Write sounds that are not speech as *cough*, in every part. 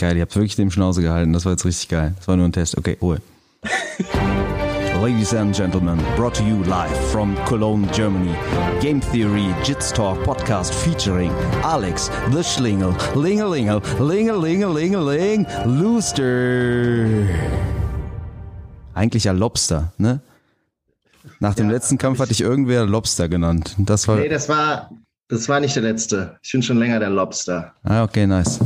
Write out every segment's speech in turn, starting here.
Geil, ihr habt wirklich dem Schnauze gehalten. Das war jetzt richtig geil. Das war nur ein Test. Okay, Ruhe. *laughs* Ladies and gentlemen, brought to you live from Cologne, Germany. Game Theory Jits Talk podcast featuring Alex the Schlingel, Lingelingel, Lingelingelingeling, Looster. Eigentlich ja Lobster, ne? Nach dem letzten Kampf hatte ich irgendwer Lobster genannt. Das war. Nee, das war, das war nicht der letzte. Ich bin schon länger der Lobster. Ah, okay, nice.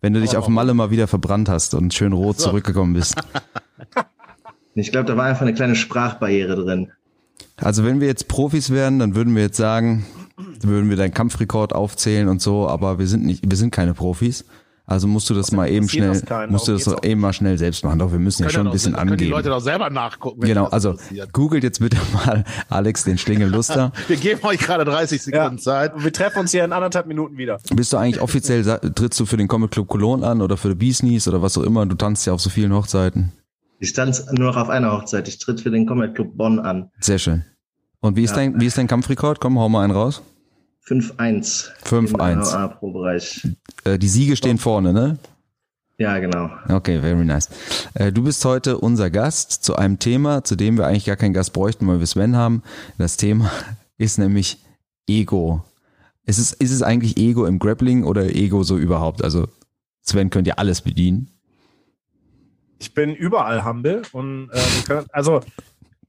Wenn du dich auf Malle mal wieder verbrannt hast und schön rot zurückgekommen bist. *laughs* Ich glaube, da war einfach eine kleine Sprachbarriere drin. Also wenn wir jetzt Profis wären, dann würden wir jetzt sagen, würden wir deinen Kampfrekord aufzählen und so, aber wir sind nicht, wir sind keine Profis. Also musst du das mal eben schnell, das keinen, musst du das auch eben mal schnell selbst machen. Doch, wir müssen ja schon ein bisschen können die angeben. Leute doch selber nachgucken. Genau, also googelt jetzt bitte *laughs* mal Alex den Schlingel Luster. *laughs* Wir geben euch gerade 30 Sekunden Zeit. Wir treffen uns hier in anderthalb Minuten wieder. Bist du eigentlich offiziell, trittst du für den Comic Club Cologne an oder für die Beasnies oder was auch immer? Du tanzt ja auf so vielen Hochzeiten. Ich tanze nur noch auf einer Hochzeit. Ich tritt für den Comet Club Bonn an. Sehr schön. Und wie ist Ja. dein, wie ist dein Kampfrekord? Komm, hau mal einen raus. 5-1. 5-1. Im Pro-Bereich. Äh, die Siege stehen vorne, ne? Ja, genau. Okay, very nice. Äh, du bist heute unser Gast zu einem Thema, zu dem wir eigentlich gar keinen Gast bräuchten, weil wir Sven haben. Das Thema *laughs* ist nämlich Ego. Ist es, ist es eigentlich Ego im Grappling oder Ego so überhaupt? Also Sven könnte ja alles bedienen. Ich bin überall humble und äh, können, also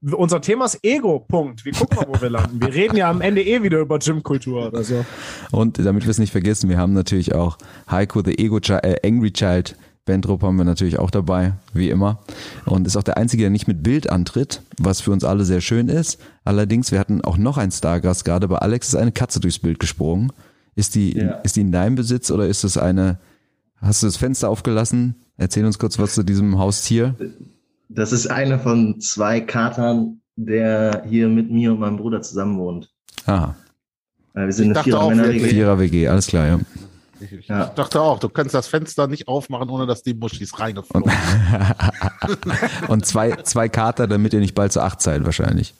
unser Thema ist Ego, Punkt. Wir gucken mal, wo wir landen. Wir reden ja am Ende eh wieder über Gymkultur oder so. Und damit wir es nicht vergessen, wir haben natürlich auch Heiko, the Ego Child, äh, Angry Child, Bentrup haben wir natürlich auch dabei, wie immer. Und ist auch der Einzige, der nicht mit Bild antritt, was für uns alle sehr schön ist. Allerdings, wir hatten auch noch einen Stargast gerade, bei Alex ist eine Katze durchs Bild gesprungen. Ist die, Ja. ist die in deinem Besitz oder ist es eine, hast du das Fenster aufgelassen? Erzähl uns kurz was zu diesem Haustier. Das ist eine von zwei Katern, der hier mit mir und meinem Bruder zusammen wohnt. Aha, Wir sind Ich eine dachte auch, Vierer-Männer-WG. Vierer WG, alles klar, ja. Ich, ich Ja. dachte auch, du kannst das Fenster nicht aufmachen, ohne dass die Muschis reingeflogen Und *laughs* zwei, zwei Kater, damit ihr nicht bald zu acht seid, wahrscheinlich.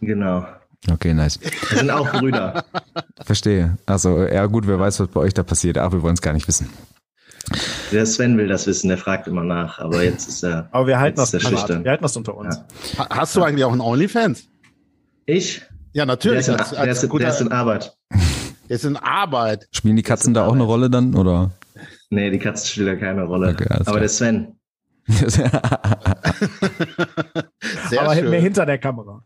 Genau. Okay, nice. Wir sind auch Brüder. Verstehe. Also, ja gut, wer weiß, was bei euch da passiert. Ach, wir wollen es gar nicht wissen. Der Sven will das wissen, der fragt immer nach, aber jetzt ist er. Aber wir halten das. Wir halten das unter uns. Ja. Ha- Hast du eigentlich auch einen Onlyfans? Ich? Ja, Der natürlich. ist, in, als, der, als ist, guter, der ist in Arbeit. der ist in Arbeit. Spielen die Katzen da auch eine Rolle dann? Oder? Nee, die Katze spielt da keine Rolle. Okay, aber klar. der Sven. *laughs* Sehr Aber schön. mehr hinter der Kamera.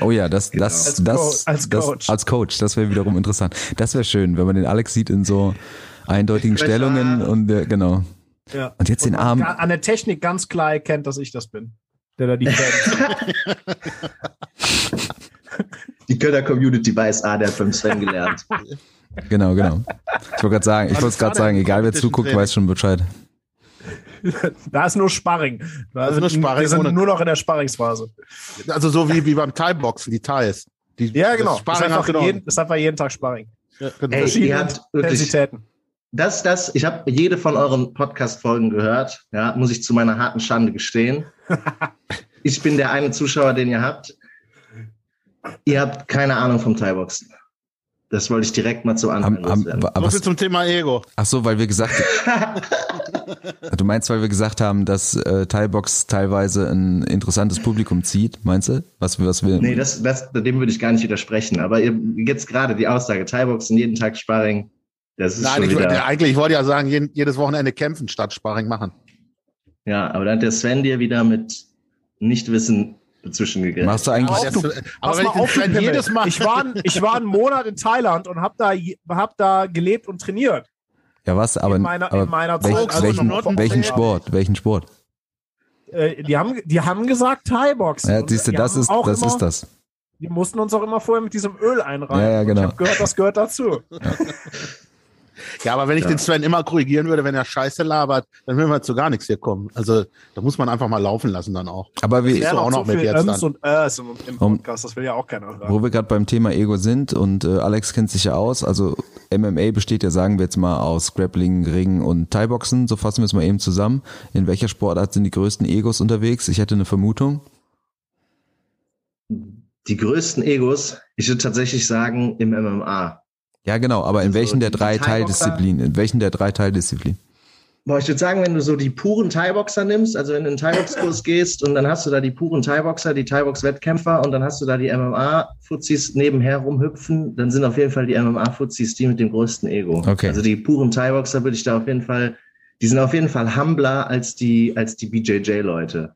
oh ja, das, das, Als das, Co- als das, Coach. als Coach, das wäre wiederum interessant. Das wäre schön, wenn man den Alex sieht in so eindeutigen Ich weiß, Stellungen und äh, genau. Ja. Und jetzt den man Arm. An der Technik ganz klar erkennt, dass ich das bin. Der da die. *laughs* Die Kölner Community weiß, ah, der hat beim Sven gelernt. Genau, genau. Ich wollte gerade sagen, ich wollte gerade sagen, egal wer zuguckt, Training? weiß schon Bescheid. da ist nur Sparring. Da sind, nur Sparring wir sind nur noch in der Sparringsphase. Also so wie, wie beim Thai-Boxen, die Thais. Die, Ja, genau. Das Das ist Sparring einfach, jeden, das ist einfach jeden Tag Sparring. Ja, genau. Ey, Verschiedene ihr habt wirklich- Intensitäten. Das, das, ich habe jede von euren Podcast-Folgen gehört, ja, muss ich zu meiner harten Schande gestehen. *laughs* ich bin der eine Zuschauer, den ihr habt. Ihr habt keine Ahnung vom Thai-Boxen. Das wollte ich direkt mal zu Anfang Am, am, loswerden. aber zum Thema Ego. ach so, weil wir gesagt, *laughs* du meinst, weil wir gesagt haben, dass äh, Thai-Box teilweise ein interessantes Publikum zieht, meinst du? Was, was wir, Nee, das, das, dem würde ich gar nicht widersprechen. Aber ihr, jetzt gerade die Aussage, Thai-Boxen, jeden Tag Sparring, das ist Nein, schon ich, wieder... wollte- eigentlich ich wollte ja sagen, jedes Wochenende kämpfen statt Sparring machen. Ja, aber dann hat der Sven dir wieder mit Nichtwissen dazwischen gegriffen. machst du eigentlich, Auf, das- du- aber wenn ich auf, jedes Mal. Ich war, ich war einen Monat in Thailand und habe da, hab da gelebt und trainiert. ja was, aber, in meiner, aber in meiner welch, Zeit. Also welchen, welchen Sport, welchen Sport? Äh, die, haben, die haben gesagt Thai-Boxen. Ja, Und siehst du, die das ist, das immer, ist das. Die mussten uns auch immer vorher mit diesem Öl einreiben. Ja, ja, genau. Ich habe gehört, das gehört dazu. Ja, *laughs* aber wenn ich Ja. den Sven immer korrigieren würde, wenn er Scheiße labert, dann würden wir zu gar nichts hier kommen. Also da muss man einfach mal laufen lassen dann auch. Aber wie, Ja. Ja, auch noch mit jetzt Öms dann. und Ös im, im Podcast. Das will ja auch keiner hören. Wo wir gerade beim Thema Ego sind und äh, Alex kennt sich ja aus, also MMA besteht ja, sagen wir jetzt mal, aus Grappling, Ring und Thai-Boxen, so fassen wir es mal eben zusammen. In welcher Sportart sind die größten Egos unterwegs? Ich hätte eine Vermutung. Die größten Egos, ich würde tatsächlich sagen, im MMA. Ja, genau, aber in Also welchen der drei? Teildisziplinen? In welchen der drei Teildisziplinen? Boah, ich würde sagen, wenn du so die puren Thai-Boxer nimmst, also wenn du in den Thai-Box-Kurs gehst und dann hast du da die puren Thai-Boxer, die Thai-Box-Wettkämpfer und dann hast du da die MMA-Fuzis nebenher rumhüpfen, dann sind auf jeden Fall die MMA-Fuzis die mit dem größten Ego. Okay. Also die puren Thai-Boxer würde ich da auf jeden Fall, die sind auf jeden Fall humbler als die, als die BJJ-Leute.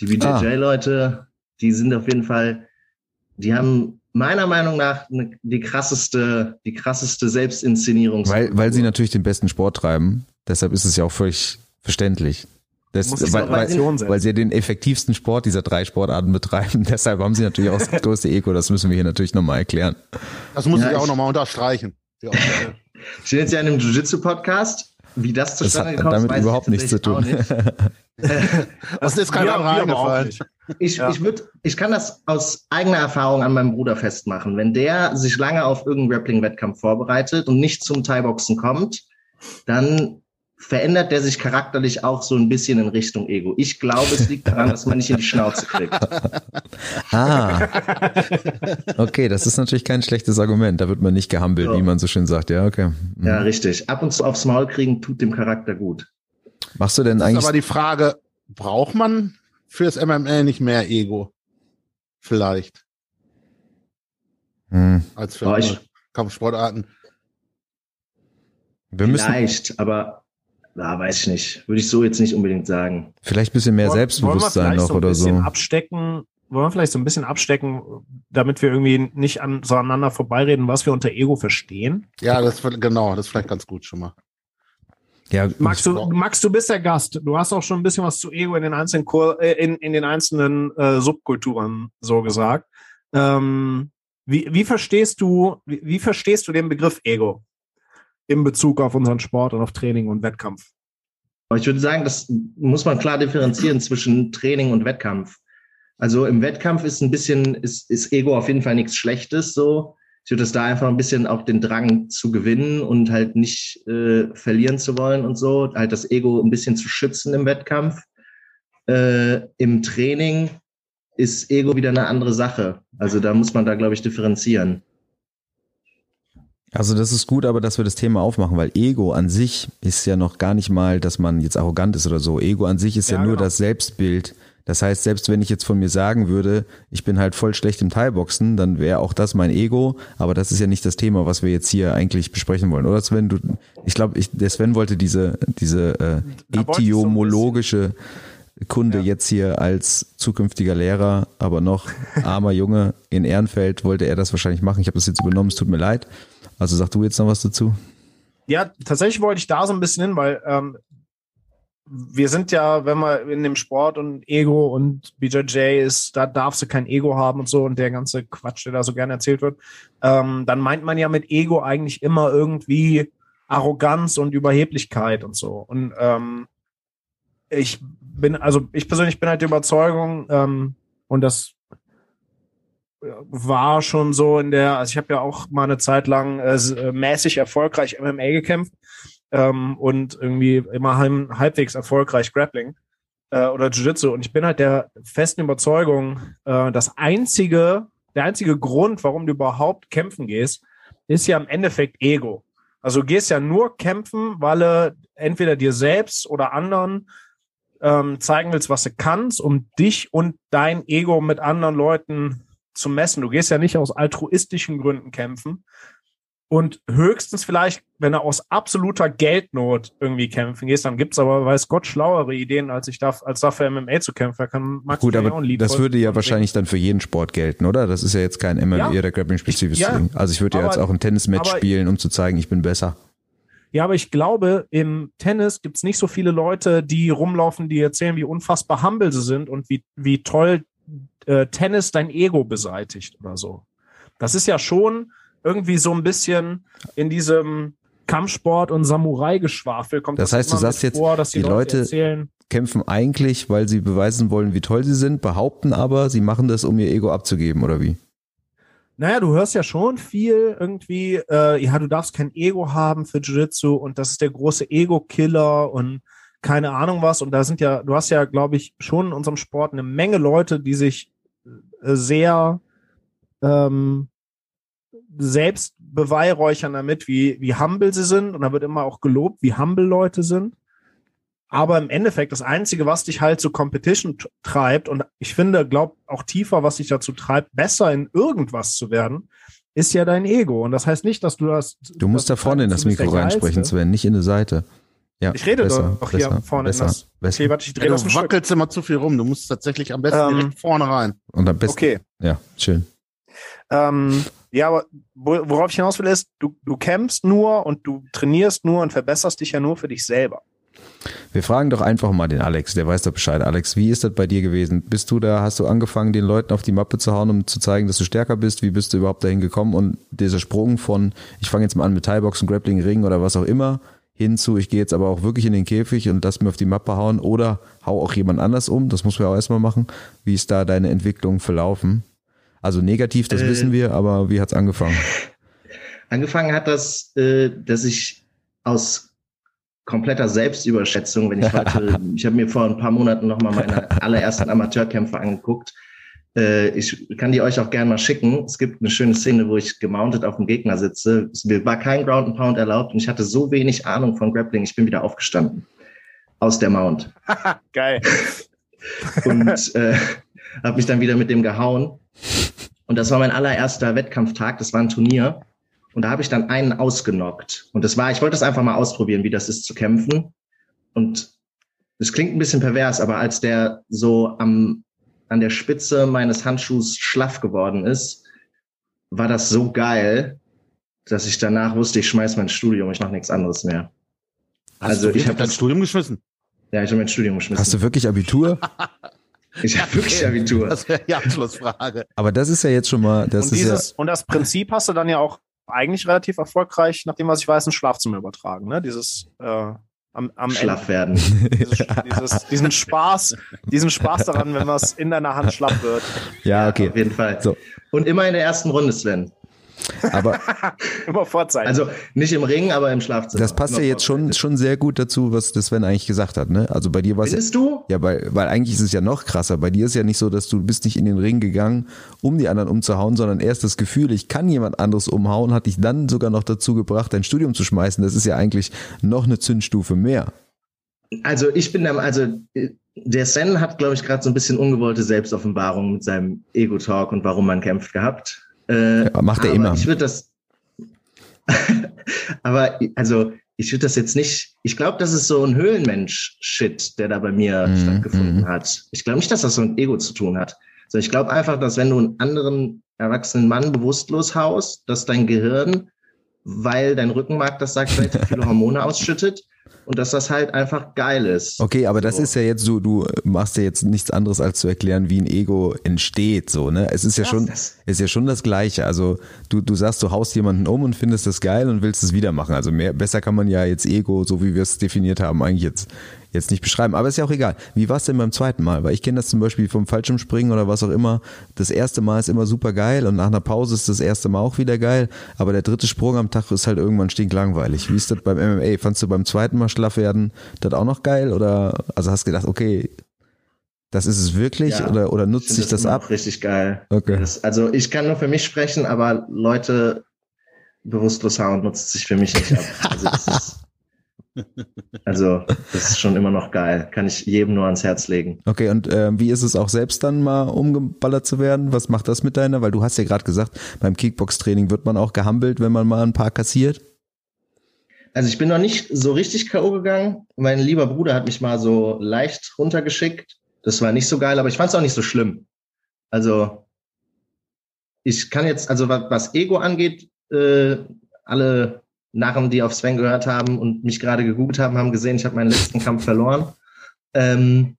Die BJJ-Leute, die sind auf jeden Fall, die haben meiner Meinung nach ne, die krasseste, die krasseste Selbstinszenierung. Weil, weil sie natürlich den besten Sport treiben. Deshalb ist es ja auch völlig verständlich. Das, Muss es weil, weil, weil sie ja den effektivsten Sport dieser drei Sportarten betreiben. *laughs* Deshalb haben sie natürlich auch das *laughs* größte Ego. Das müssen wir hier natürlich nochmal erklären. Das muss Ja, ich auch nochmal unterstreichen. *laughs* Aussage. Ich bin jetzt ja in einem Jiu-Jitsu-Podcast. Wie das Das zustande hat gekommen ist, damit weiß überhaupt nichts zu tun. nicht. *laughs* Das ist kein Wir- anderer wir aber auch eingefallen. nicht. Ich, Ja. ich, würd, ich kann das aus eigener Erfahrung an meinem Bruder festmachen. Wenn der sich lange auf irgendeinen Grappling-Wettkampf vorbereitet und nicht zum Thai-Boxen kommt, dann verändert der sich charakterlich auch so ein bisschen in Richtung Ego. Ich glaube, es liegt daran, dass man nicht in die Schnauze kriegt. *laughs* Ah. Okay, das ist natürlich kein schlechtes Argument. Da wird man nicht gehumbelt, Ja. wie man so schön sagt. Ja, okay. Mhm. Ja, richtig. Ab und zu aufs Maul kriegen tut dem Charakter gut. Machst du denn Das ist eigentlich aber die Frage, braucht man fürs MMA nicht mehr Ego? Vielleicht, Hm. als für ich- Kampfsportarten. Wir müssen Vielleicht, aber ja, weiß ich nicht. Würde ich so jetzt nicht unbedingt sagen. vielleicht ein bisschen mehr Wollen- Selbstbewusstsein wollen wir noch vielleicht oder ein so. bisschen abstecken, wollen wir vielleicht so ein bisschen abstecken, damit wir irgendwie nicht an, so aneinander vorbeireden, was wir unter Ego verstehen? Ja, das wird- genau, das ist vielleicht ganz gut schon mal. Ja, Max, du, Max, du bist der Gast. Du hast auch schon ein bisschen was zu Ego in den einzelnen, Kur äh, in, in den einzelnen äh, Subkulturen so gesagt. Ähm, wie, wie verstehst du, wie, wie verstehst du den Begriff Ego in Bezug auf unseren Sport und auf Training und Wettkampf? Ich würde sagen, das muss man klar differenzieren zwischen Training und Wettkampf. Also im Wettkampf ist ein bisschen, ist, ist Ego auf jeden Fall nichts Schlechtes so. Ich würde es da einfach ein bisschen auch den Drang zu gewinnen und halt nicht äh, verlieren zu wollen und so, halt das Ego ein bisschen zu schützen im Wettkampf. Äh, Im Training ist Ego wieder eine andere Sache. Also da muss man da, glaube ich, differenzieren. Also das ist gut, aber dass wir das Thema aufmachen, weil Ego an sich ist ja noch gar nicht mal, dass man jetzt arrogant ist oder so. Ego an sich ist ja, Ja, nur genau. das Selbstbild. Das heißt, selbst wenn ich jetzt von mir sagen würde, ich bin halt voll schlecht im Thai-Boxen, dann wäre auch das mein Ego. Aber das ist ja nicht das Thema, was wir jetzt hier eigentlich besprechen wollen, oder Sven? Du, ich glaube, ich, der Sven wollte diese diese äh, etiomologische Kunde Ja. jetzt hier als zukünftiger Lehrer, aber noch armer Junge in Ehrenfeld wollte er das wahrscheinlich machen. Ich habe das jetzt übernommen, es tut mir leid. Also sag du jetzt noch was dazu? Ja, tatsächlich wollte ich da so ein bisschen hin, weil ähm, wir sind ja, wenn wir in dem Sport und Ego und BJJ ist, da darfst du kein Ego haben und so und der ganze Quatsch, der da so gerne erzählt wird, ähm, dann meint man ja mit Ego eigentlich immer irgendwie Arroganz und Überheblichkeit und so. Und ähm, ich bin, also ich persönlich bin halt der Überzeugung, ähm, und das war schon so in der, also ich habe ja auch mal eine Zeit lang äh, äh, mäßig erfolgreich MMA gekämpft ähm, und irgendwie immer halb, halbwegs erfolgreich Grappling äh, oder Jiu-Jitsu. Und ich bin halt der festen Überzeugung, äh, das einzige, der einzige Grund, warum du überhaupt kämpfen gehst, ist ja im Endeffekt Ego. Also du gehst ja nur kämpfen, weil du entweder dir selbst oder anderen ähm, zeigen willst, was du kannst, um dich und dein Ego mit anderen Leuten zu messen. Du gehst ja nicht aus altruistischen Gründen kämpfen. Und höchstens vielleicht, wenn du aus absoluter Geldnot irgendwie kämpfen gehst, dann gibt's aber, weiß Gott, schlauere Ideen, als ich darf, als dafür MMA zu kämpfen. Da kann Max Gut, aber das würde ja wahrscheinlich dann für jeden Sport gelten, oder? Das ist ja jetzt kein MMA Ja. oder Grappling-spezifisches ja, Ding. Also ich würde ja jetzt auch ein Tennismatch spielen, um zu zeigen, ich bin besser. Ja, aber ich glaube, im Tennis gibt's nicht so viele Leute, die rumlaufen, die erzählen, wie unfassbar humble sie sind und wie, wie toll äh, Tennis dein Ego beseitigt oder so. Das ist ja schon irgendwie so ein bisschen in diesem Kampfsport und Samurai-Geschwafel kommt Das heißt, du sagst jetzt, vor, dass die, die Leute, erzählen, Kämpfen eigentlich, weil sie beweisen wollen, wie toll sie sind, behaupten aber, sie machen das, um ihr Ego abzugeben, oder wie? Naja, du hörst ja schon viel irgendwie, äh, ja, du darfst kein Ego haben für Jiu-Jitsu und das ist der große Ego-Killer und keine Ahnung was. Und da sind ja, du hast ja, glaube ich, schon in unserem Sport eine Menge Leute, die sich sehr ähm, selbst beweihräuchern damit, wie, wie humble sie sind. Und da wird immer auch gelobt, wie humble Leute sind. Aber im Endeffekt, das Einzige, was dich halt zu Competition treibt, und ich finde, glaub auch tiefer, was dich dazu treibt, besser in irgendwas zu werden, ist ja dein Ego. Und das heißt nicht, dass du das. Du musst da dass vorne in das Mikro reinsprechen. Sven, nicht in die Seite. Ja, Ich rede besser, doch hier besser, vorne besser, in das. Besser. Okay, warte, ich drehe Ja, das du ein Stück. wackelst immer zu viel rum. Du musst tatsächlich am besten Ähm, vorne rein. Und am besten, Okay. ja, schön. Ähm, ja, aber wo- worauf ich hinaus will, ist, du, du campst nur und du trainierst nur und verbesserst dich ja nur für dich selber. Wir fragen doch einfach mal den Alex, der weiß doch Bescheid. Alex, wie ist das bei dir gewesen? Bist du da, hast du angefangen, den Leuten auf die Mappe zu hauen, um zu zeigen, dass du stärker bist? Wie bist du überhaupt dahin gekommen? Und dieser Sprung von, ich fange jetzt mal an mit Thai-Boxen, Grappling, Ring oder was auch immer, hinzu, ich gehe jetzt aber auch wirklich in den Käfig und lass mir auf die Mappe hauen oder hau auch jemand anders um, das muss man auch erstmal machen. Wie ist da deine Entwicklung verlaufen? Also negativ, das Äh, wissen wir, aber wie hat's angefangen? *laughs* Angefangen hat das, äh, dass ich aus kompletter Selbstüberschätzung, wenn ich *laughs* heute, ich habe mir vor ein paar Monaten nochmal meine allerersten Amateurkämpfe angeguckt. Äh, ich kann die euch auch gerne mal schicken. Es gibt eine schöne Szene, wo ich gemountet auf dem Gegner sitze. Es war kein Ground and Pound erlaubt und ich hatte so wenig Ahnung von Grappling, ich bin wieder aufgestanden. Aus der Mount. *laughs* Geil. *laughs* und äh, habe mich dann wieder mit dem gehauen. Und das war mein allererster Wettkampftag, das war ein Turnier. Und da habe ich dann einen ausgenockt. Und das war, ich wollte das einfach mal ausprobieren, wie das ist zu kämpfen. Und das klingt ein bisschen pervers, aber als der so am, an der Spitze meines Handschuhs schlaff geworden ist, war das so geil, dass ich danach wusste, ich schmeiß mein Studium, ich mache nichts anderes mehr. Hast Also, du ich wirklich hab dein das- Studium geschmissen? Ja, ich habe mein Studium geschmissen. Hast du wirklich Abitur? *laughs* ich habe wirklich Abitur. Das wäre die Abschlussfrage. Aber das ist ja jetzt schon mal, das und, ist ja, dieses, und das Prinzip hast du dann ja auch eigentlich relativ erfolgreich, nach dem, was ich weiß, ins Schlafzimmer übertragen. Ne? Dieses äh, am, am Schlaff werden. Dieses, dieses, diesen Spaß, diesen Spaß daran, wenn was in deiner Hand schlapp wird. ja, okay. Auf jeden Fall. So. Und immer in der ersten Runde, Sven. Aber *laughs* Immer Vorzeichen. Also nicht im Ring, aber im Schlafzimmer. das passt ja Immer jetzt schon, schon sehr gut dazu, was das Sven eigentlich gesagt hat, ne? Also bei dir war es ja, Findest du? ja, weil, weil eigentlich ist es ja noch krasser. Bei dir ist ja nicht so, dass du bist nicht in den Ring gegangen, um die anderen umzuhauen, sondern erst das Gefühl, ich kann jemand anderes umhauen, hat dich dann sogar noch dazu gebracht, dein Studium zu schmeißen. Das ist ja eigentlich noch eine Zündstufe mehr. Also ich bin der, also äh, der Sven hat, glaube ich, gerade so ein bisschen ungewollte Selbstoffenbarung mit seinem Ego-Talk und warum man kämpft gehabt. Äh, Ja, macht er immer. Ich würde das, *laughs* aber also ich würde das jetzt nicht, ich glaube, das ist so ein Höhlenmensch-Shit, der da bei mir Mhm, stattgefunden mhm. hat. Ich glaube nicht, dass das so mit Ego zu tun hat. So, ich glaube einfach, dass wenn du einen anderen erwachsenen Mann bewusstlos haust, dass dein Gehirn, weil dein Rückenmark das sagt, viele Hormone ausschüttet und dass das halt einfach geil ist. Okay, aber das So. ist ja jetzt so, du machst ja jetzt nichts anderes als zu erklären, wie ein Ego entsteht, so, ne? Es ist ja Das- schon, das- ist ja schon das Gleiche. Also du, du sagst, du haust jemanden um und findest das geil und willst es wieder machen. Also mehr, besser kann man ja jetzt Ego, so wie wir es definiert haben, eigentlich jetzt, jetzt nicht beschreiben. Aber ist ja auch egal. Wie war es denn beim zweiten Mal? Weil ich kenne das zum Beispiel vom Fallschirmspringen oder was auch immer. Das erste Mal ist immer super geil und nach einer Pause ist das erste Mal auch wieder geil. Aber der dritte Sprung am Tag ist halt irgendwann stinklangweilig. Wie ist das beim MMA? Fandst du beim zweiten Mal schlaff werden das auch noch geil? Oder also hast gedacht, okay, das ist es wirklich Ja, oder, oder nutzt sich das immer ab? Richtig geil. Okay. Das, also ich kann nur für mich sprechen, aber Leute bewusstlos hauen nutzt sich für mich nicht ab. Also das ist, *laughs* also das ist schon immer noch geil. Kann ich jedem nur ans Herz legen. Okay, und ähm, wie ist es auch selbst dann mal umgeballert zu werden? Was macht das mit deiner? Weil du hast ja gerade gesagt, beim Kickbox-Training wird man auch gehampelt, wenn man mal ein paar kassiert. Also ich bin noch nicht so richtig K.O. gegangen. Mein lieber Bruder hat mich mal so leicht runtergeschickt. Das war nicht so geil, aber ich fand es auch nicht so schlimm. Also ich kann jetzt, also was, was Ego angeht, äh, alle Narren, die auf Sven gehört haben und mich gerade gegoogelt haben, haben gesehen, ich habe meinen letzten Kampf verloren. Ähm,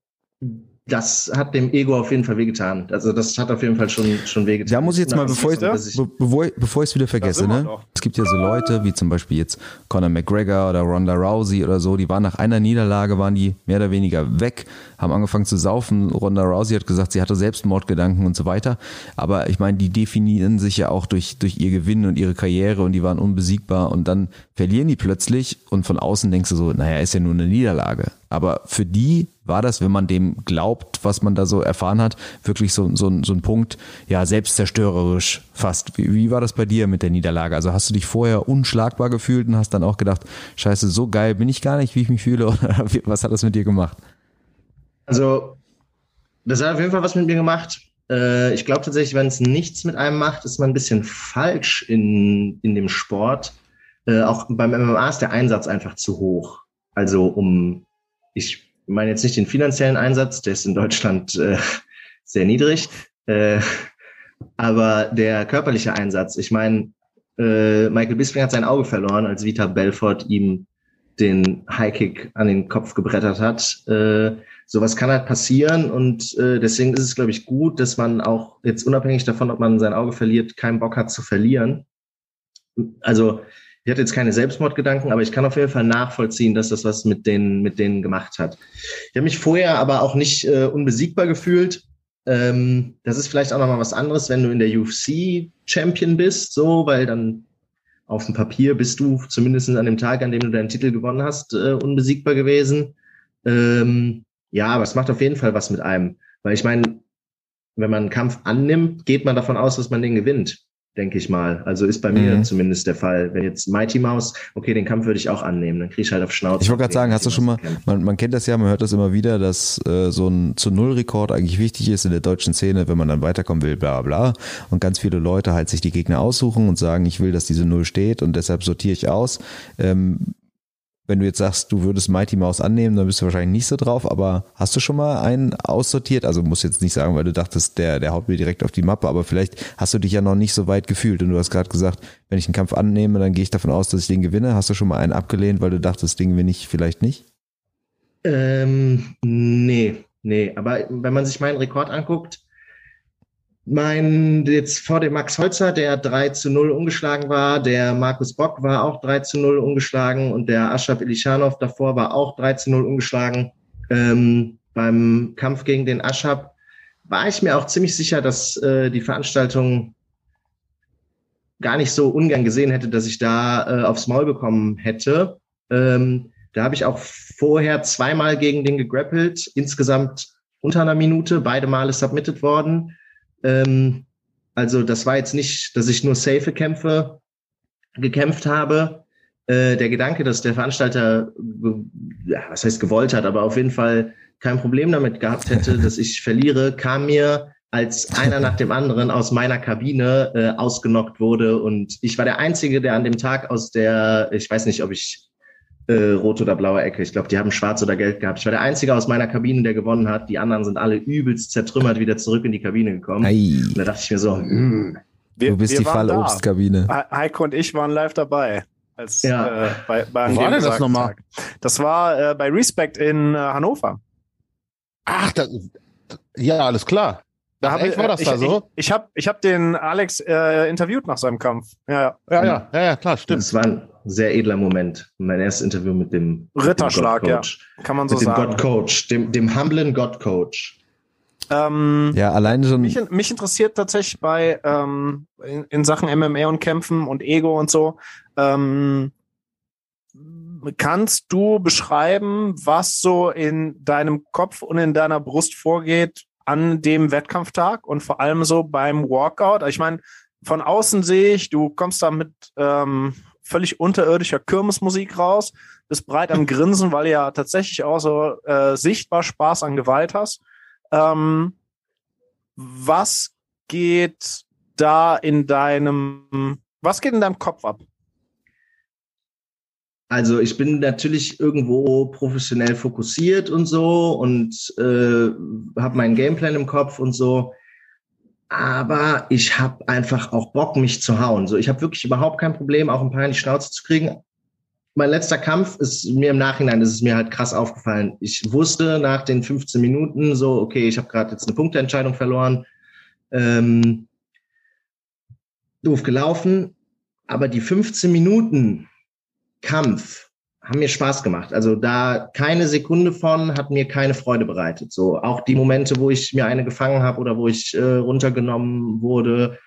das hat dem Ego auf jeden Fall wehgetan. Also das hat auf jeden Fall schon, schon wehgetan. Da muss ich jetzt mal, bevor ich, ich- be bevor, ich- bevor ich es wieder vergesse, ne? Es gibt ja so Leute, wie zum Beispiel jetzt Conor McGregor oder Ronda Rousey oder so, die waren nach einer Niederlage, waren die mehr oder weniger weg, haben angefangen zu saufen. Ronda Rousey hat gesagt, sie hatte Selbstmordgedanken und so weiter. Aber ich meine, die definieren sich ja auch durch, durch ihr Gewinn und ihre Karriere und die waren unbesiegbar und dann verlieren die plötzlich und von außen denkst du so, naja, ist ja nur eine Niederlage. Aber für die war das, wenn man dem glaubt, was man da so erfahren hat, wirklich so, so, so ein Punkt, ja, selbstzerstörerisch fast. Wie, wie war das bei dir mit der Niederlage? Also hast du dich vorher unschlagbar gefühlt und hast dann auch gedacht, scheiße, so geil bin ich gar nicht, wie ich mich fühle? *laughs* Oder was hat das mit dir gemacht? Also, das hat auf jeden Fall was mit mir gemacht. Äh, ich glaube tatsächlich, wenn es nichts mit einem macht, ist man ein bisschen falsch in, in dem Sport. Äh, auch beim MMA ist der Einsatz einfach zu hoch. Also um, ich meine jetzt nicht den finanziellen Einsatz, der ist in Deutschland äh, sehr niedrig, äh, aber der körperliche Einsatz. Ich meine, äh, Michael Bisping hat sein Auge verloren, als Vita Belfort ihm den Highkick an den Kopf gebrettert hat. Äh, sowas kann halt passieren und äh, deswegen ist es, glaube ich, gut, dass man auch jetzt unabhängig davon, ob man sein Auge verliert, keinen Bock hat zu verlieren. Also ich hatte jetzt keine Selbstmordgedanken, aber ich kann auf jeden Fall nachvollziehen, dass das was mit denen, mit denen gemacht hat. Ich habe mich vorher aber auch nicht äh, unbesiegbar gefühlt. Ähm, das ist vielleicht auch nochmal was anderes, wenn du in der UFC Champion bist, so, weil dann auf dem Papier bist du zumindest an dem Tag, an dem du deinen Titel gewonnen hast, äh, unbesiegbar gewesen. Ähm, ja, aber es macht auf jeden Fall was mit einem. Weil ich meine, wenn man einen Kampf annimmt, geht man davon aus, dass man den gewinnt denke ich mal. Also ist bei mir mhm. zumindest der Fall. Wenn jetzt Mighty Mouse, okay, den Kampf würde ich auch annehmen, dann kriege ich halt auf Schnauze. Ich wollte gerade sagen, hast du schon mal, man, man kennt das ja, man hört das immer wieder, dass äh, so ein zu Null-Rekord eigentlich wichtig ist in der deutschen Szene, wenn man dann weiterkommen will, bla bla. Und ganz viele Leute halt sich die Gegner aussuchen und sagen, ich will, dass diese Null steht und deshalb sortiere ich aus. Ähm, wenn du jetzt sagst, du würdest Mighty Mouse annehmen, dann bist du wahrscheinlich nicht so drauf, aber hast du schon mal einen aussortiert? Also musst jetzt nicht sagen, weil du dachtest, der, der haut mir direkt auf die Mappe, aber vielleicht hast du dich ja noch nicht so weit gefühlt und du hast gerade gesagt, wenn ich einen Kampf annehme, dann gehe ich davon aus, dass ich den gewinne. Hast du schon mal einen abgelehnt, weil du dachtest, den gewinne ich vielleicht nicht? Ähm, nee, nee, aber wenn man sich meinen Rekord anguckt, mein, jetzt vor dem Max Holzer, der 3 zu 0 ungeschlagen war, der Markus Bock war auch 3 zu 0 ungeschlagen und der Aschab Ilichanov davor war auch 3 zu 0 ungeschlagen. Ähm, beim Kampf gegen den Aschab war ich mir auch ziemlich sicher, dass äh, die Veranstaltung gar nicht so ungern gesehen hätte, dass ich da äh, aufs Maul bekommen hätte. Ähm, da habe ich auch vorher zweimal gegen den gegrappelt, insgesamt unter einer Minute, beide Male submitted worden. Ähm, also das war jetzt nicht, dass ich nur safe Kämpfe gekämpft habe. Äh, der Gedanke, dass der Veranstalter, ja, was heißt gewollt hat, aber auf jeden Fall kein Problem damit gehabt hätte, *laughs* dass ich verliere, kam mir als einer nach dem anderen aus meiner Kabine äh, ausgenockt wurde. Und ich war der Einzige, der an dem Tag aus der, ich weiß nicht, ob ich äh, rote oder blaue Ecke. Ich glaube, die haben schwarz oder gelb gehabt. Ich war der Einzige aus meiner Kabine, der gewonnen hat. Die anderen sind alle übelst zertrümmert wieder zurück in die Kabine gekommen. Ei. Und da dachte ich mir so, hm. Wir, du bist die Fallobstkabine. Heiko und ich waren live dabei. Als, ja. äh, bei, bei Wo war denn das nochmal? Das war äh, bei Respect in äh, Hannover. Ach, das, ja, alles klar. Da hab ich, war das ich, da so? Ich, ich habe ich hab den Alex äh, interviewt nach seinem Kampf. Ja, ja, ja, ja, ja, klar, stimmt. Das war ein sehr edler Moment. Mein erstes Interview mit dem Ritterschlag, ja. Kann man so mit sagen. Dem God Coach, dem, dem humblen God Coach. Ähm, ja, alleine schon. Mich, mich interessiert tatsächlich bei ähm, in, in, Sachen MMA und Kämpfen und Ego und so. Ähm, kannst du beschreiben, was so in deinem Kopf und in deiner Brust vorgeht, an dem Wettkampftag und vor allem so beim Walkout. Ich meine, von außen sehe ich, du kommst da mit ähm, völlig unterirdischer Kirmesmusik raus, bist breit am Grinsen, weil du ja tatsächlich auch so äh, sichtbar Spaß an Gewalt hast. Ähm, was geht da in deinem, was geht in deinem Kopf ab? Also ich bin natürlich irgendwo professionell fokussiert und so und äh, habe meinen Gameplan im Kopf und so. Aber ich habe einfach auch Bock, mich zu hauen. So, ich habe wirklich überhaupt kein Problem, auch ein paar in die Schnauze zu kriegen. Mein letzter Kampf ist mir im Nachhinein ist es mir halt krass aufgefallen. Ich wusste nach den 15 Minuten so, okay, ich habe gerade jetzt eine Punkteentscheidung verloren. Ähm, doof gelaufen. Aber die 15 Minuten, Kampf haben mir Spaß gemacht. Also da keine Sekunde von hat mir keine Freude bereitet. So auch die Momente, wo ich mir eine gefangen habe oder wo ich äh, runtergenommen wurde.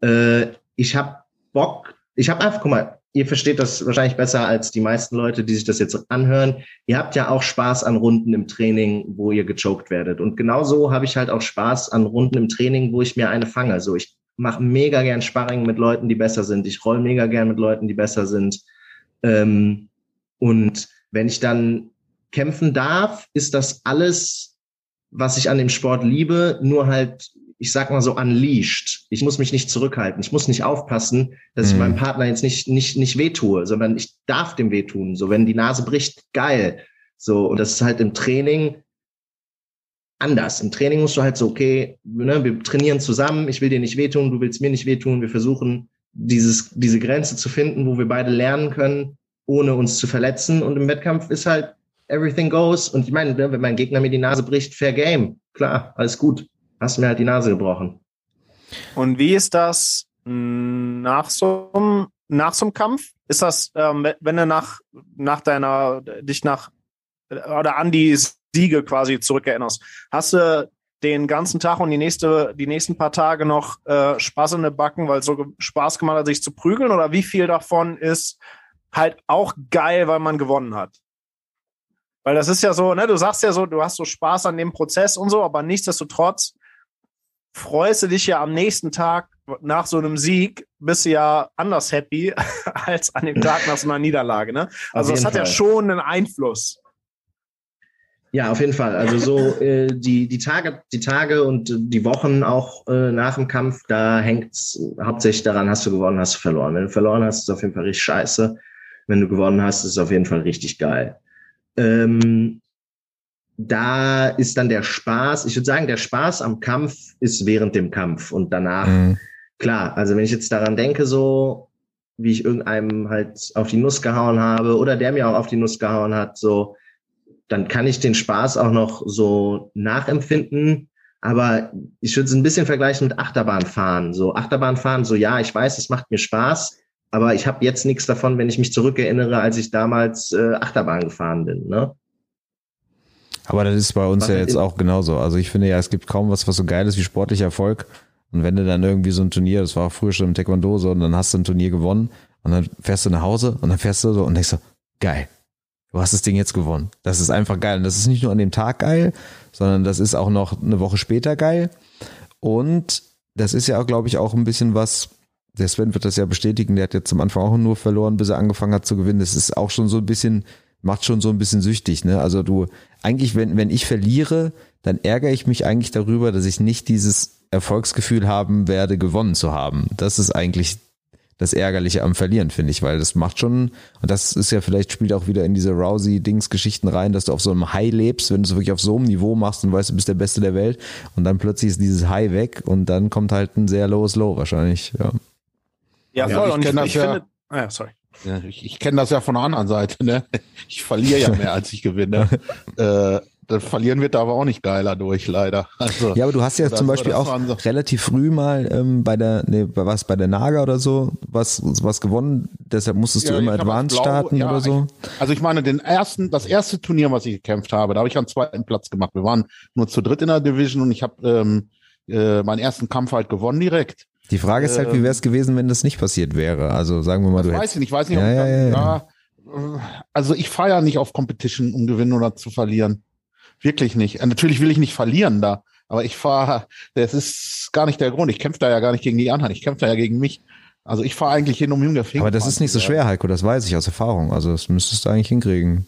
Äh, ich habe Bock. Ich habe einfach, guck mal, ihr versteht das wahrscheinlich besser als die meisten Leute, die sich das jetzt anhören. Ihr habt ja auch Spaß an Runden im Training, wo ihr gechoked werdet. Und genauso habe ich halt auch Spaß an Runden im Training, wo ich mir eine fange. So, ich mache mega gern Sparring mit Leuten, die besser sind. Ich roll mega gern mit Leuten, die besser sind. Ähm, und wenn ich dann kämpfen darf, ist das alles, was ich an dem Sport liebe, nur halt ich sag mal so, unleashed. Ich muss mich nicht zurückhalten. Ich muss nicht aufpassen, dass mhm. ich meinem Partner jetzt nicht, nicht, nicht wehtue, sondern ich darf dem wehtun. So, wenn die Nase bricht, geil. So, und das ist halt im Training anders. Im Training musst du halt so, okay, ne, wir trainieren zusammen, ich will dir nicht wehtun, du willst mir nicht wehtun. Wir versuchen, dieses, diese Grenze zu finden, wo wir beide lernen können, ohne uns zu verletzen. Und im Wettkampf ist halt everything goes. Und ich meine, ne, wenn mein Gegner mir die Nase bricht, fair game. Klar, alles gut hast mir halt die Nase gebrochen. Und wie ist das nach so einem, nach so einem Kampf? Ist das, ähm, wenn du nach, nach deiner, dich nach, oder an die Siege quasi zurückerinnerst, hast du den ganzen Tag und die nächste, die nächsten paar Tage noch äh, Spaß in den Backen, weil es so Spaß gemacht hat, sich zu prügeln? Oder wie viel davon ist halt auch geil, weil man gewonnen hat? Weil das ist ja so, ne, du sagst ja so, du hast so Spaß an dem Prozess und so, aber nichtsdestotrotz freust du dich ja am nächsten Tag nach so einem Sieg, bist du ja anders happy *laughs* als an dem Tag nach so einer Niederlage. Ne? Also das hat Fall. ja schon einen Einfluss. Ja, auf jeden Fall. Also so *laughs* äh, die, die, Tage, die Tage und die Wochen auch äh, nach dem Kampf, da hängt es hauptsächlich daran, hast du gewonnen, hast du verloren. Wenn du verloren hast, ist es auf jeden Fall richtig scheiße. Wenn du gewonnen hast, ist es auf jeden Fall richtig geil. Ähm, da ist dann der Spaß, ich würde sagen, der Spaß am Kampf ist während dem Kampf und danach, mhm. klar, also wenn ich jetzt daran denke, so wie ich irgendeinem halt auf die Nuss gehauen habe oder der mir auch auf die Nuss gehauen hat, so, dann kann ich den Spaß auch noch so nachempfinden. Aber ich würde es ein bisschen vergleichen mit Achterbahnfahren. So Achterbahnfahren, so ja, ich weiß, es macht mir Spaß, aber ich habe jetzt nichts davon, wenn ich mich zurückerinnere, als ich damals äh, Achterbahn gefahren bin. Ne? Aber das ist bei uns was ja jetzt auch genauso. Also ich finde ja, es gibt kaum was, was so geil ist wie sportlicher Erfolg. Und wenn du dann irgendwie so ein Turnier, das war auch früher schon im Taekwondo so, und dann hast du ein Turnier gewonnen und dann fährst du nach Hause und dann fährst du so und denkst so, geil, du hast das Ding jetzt gewonnen. Das ist einfach geil. Und das ist nicht nur an dem Tag geil, sondern das ist auch noch eine Woche später geil. Und das ist ja auch, glaube ich, auch ein bisschen was, der Sven wird das ja bestätigen, der hat jetzt am Anfang auch nur verloren, bis er angefangen hat zu gewinnen. Das ist auch schon so ein bisschen macht schon so ein bisschen süchtig, ne? Also du, eigentlich, wenn, wenn ich verliere, dann ärgere ich mich eigentlich darüber, dass ich nicht dieses Erfolgsgefühl haben werde, gewonnen zu haben. Das ist eigentlich das Ärgerliche am Verlieren, finde ich, weil das macht schon, und das ist ja vielleicht, spielt auch wieder in diese Rousey-Dings-Geschichten rein, dass du auf so einem High lebst, wenn du es wirklich auf so einem Niveau machst und weißt, du bist der Beste der Welt und dann plötzlich ist dieses High weg und dann kommt halt ein sehr lowes Low wahrscheinlich, ja. Ja, voll, ja, und ich, ich, ich ja, finde, ah ja, sorry. Ja, ich ich kenne das ja von der anderen Seite. Ne? *laughs* Ich verliere ja mehr, als ich gewinne. *laughs* äh, das Verlieren wird da aber auch nicht geiler durch, leider. Also, ja, aber du hast ja zum Beispiel auch so. relativ früh mal ähm, bei der, nee, bei was, bei der Naga oder so, was, was gewonnen. Deshalb musstest ja, du immer Advanced Blau, starten ja, oder so. Ich, also ich meine, den ersten, das erste Turnier, was ich gekämpft habe, da habe ich einen zweiten Platz gemacht. Wir waren nur zu dritt in der Division und ich habe ähm, äh, meinen ersten Kampf halt gewonnen direkt. Die Frage ist halt, wie wäre es ähm, gewesen, wenn das nicht passiert wäre? Also sagen wir mal, du weiß hättest, ich nicht, ich weiß nicht, ja, ja, ja, ja. Also ich feiere nicht auf Competition, um gewinnen oder zu verlieren. Wirklich nicht. Äh, natürlich will ich nicht verlieren da, aber ich fahre, das ist gar nicht der Grund. Ich kämpfe da ja gar nicht gegen die anderen, ich kämpfe da ja gegen mich. Also ich fahre eigentlich hin, um Junge Fink Aber das ist nicht so schwer, Heiko, das weiß ich aus Erfahrung. Also das müsstest du eigentlich hinkriegen.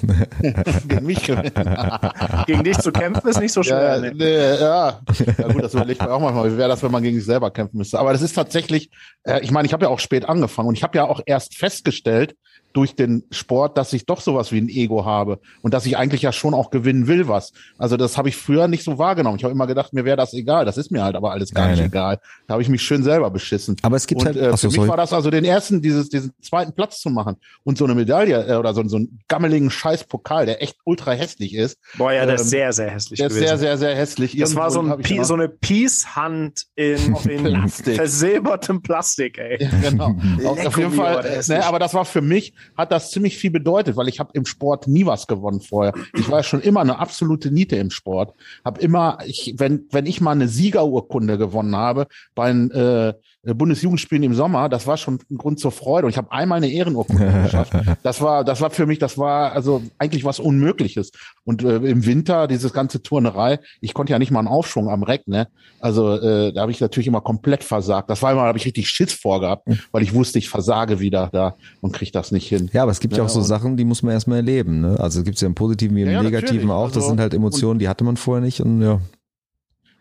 *laughs* Gegen mich *laughs* Gegen dich zu kämpfen ist nicht so schwer. Ja, nee, ja. ja gut, das überlegt man auch manchmal. Wie wäre das, wenn man gegen sich selber kämpfen müsste? Aber das ist tatsächlich, äh, ich meine, ich habe ja auch spät angefangen und ich habe ja auch erst festgestellt, durch den Sport, dass ich doch sowas wie ein Ego habe und dass ich eigentlich ja schon auch gewinnen will was. Also das habe ich früher nicht so wahrgenommen. Ich habe immer gedacht, mir wäre das egal. Das ist mir halt aber alles gar Nein, nicht egal. Da habe ich mich schön selber beschissen. Aber es gibt und, halt, äh, für mich sorry. war das also den ersten, dieses, diesen zweiten Platz zu machen und so eine Medaille äh, oder so, so einen gammeligen Scheißpokal, der echt ultra hässlich ist. Boah, ja, der ähm, ist sehr, sehr hässlich. Der ist sehr, sehr, sehr hässlich. Das Irgendwo war so, ein Pi so eine Peace-Hand in, *laughs* in Plastik. versilbertem Plastik, ey. Ja, genau. *laughs* auf, auf jeden Fall, äh, ne, aber das war für mich, hat das ziemlich viel bedeutet, weil ich habe im Sport nie was gewonnen vorher. Ich war schon immer eine absolute Niete im Sport. Hab immer, ich, wenn wenn ich mal eine Siegerurkunde gewonnen habe bei äh, Bundesjugendspielen im Sommer, das war schon ein Grund zur Freude. Und ich habe einmal eine Ehrenurkunde *laughs* geschafft. Das war, das war für mich, das war also eigentlich was Unmögliches. Und äh, im Winter dieses ganze Turnerei, ich konnte ja nicht mal einen Aufschwung am Reck, ne? Also äh, da habe ich natürlich immer komplett versagt. Das war immer, da habe ich richtig Schiss vorgehabt, weil ich wusste, ich versage wieder da und krieg das nicht hin. Ja, aber es gibt ja, Ja, auch so Sachen, die muss man erstmal erleben. Ne? Also gibt es ja im Positiven wie im ja, Negativen natürlich. auch. Das Also, sind halt Emotionen, die hatte man vorher nicht. Und ja.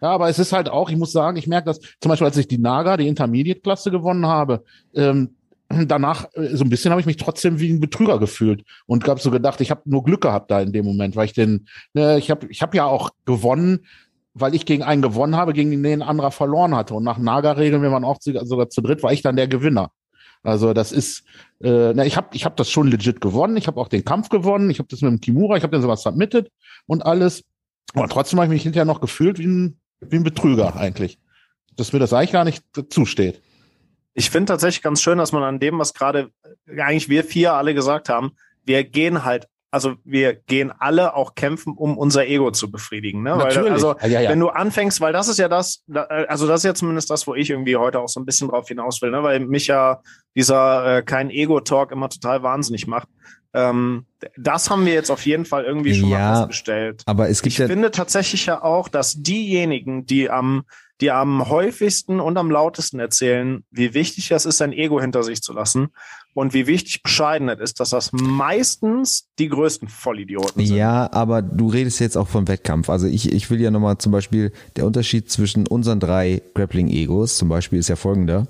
Ja, aber es ist halt auch, ich muss sagen, ich merke das, zum Beispiel als ich die Naga, die Intermediate-Klasse gewonnen habe, ähm, danach äh, so ein bisschen habe ich mich trotzdem wie ein Betrüger gefühlt und habe so gedacht, ich habe nur Glück gehabt da in dem Moment, weil ich den, ne, ich habe ich hab ja auch gewonnen, weil ich gegen einen gewonnen habe, gegen den ein anderer verloren hatte. Und nach Naga-Regeln, wenn man auch sogar sogar zu dritt, war ich dann der Gewinner. Also das ist, äh, na, ich habe ich hab das schon legit gewonnen. Ich habe auch den Kampf gewonnen. Ich habe das mit dem Kimura, ich habe den sogar submitted und alles. Aber trotzdem habe ich mich hinterher noch gefühlt wie ein, wie ein Betrüger eigentlich. Dass mir das eigentlich gar nicht zusteht. Ich finde tatsächlich ganz schön, dass man an dem, was gerade eigentlich wir vier alle gesagt haben, wir gehen halt, also wir gehen alle auch kämpfen, um unser Ego zu befriedigen. Ne? Weil, also ja, ja, wenn du anfängst, weil das ist ja das, da- also das ist ja zumindest das, wo ich irgendwie heute auch so ein bisschen drauf hinaus will, ne? weil mich ja dieser äh, kein Ego-Talk immer total wahnsinnig macht. Ähm, das haben wir jetzt auf jeden Fall irgendwie schon Ja, mal festgestellt. Aber es gibt Ich ja, finde tatsächlich ja auch, dass diejenigen, die am, die am häufigsten und am lautesten erzählen, wie wichtig es ist, sein Ego hinter sich zu lassen und wie wichtig Bescheidenheit ist, dass das meistens die größten Vollidioten sind. Ja, aber du redest jetzt auch vom Wettkampf. Also ich, ich will ja nochmal zum Beispiel, der Unterschied zwischen unseren drei Grappling-Egos zum Beispiel ist ja folgender.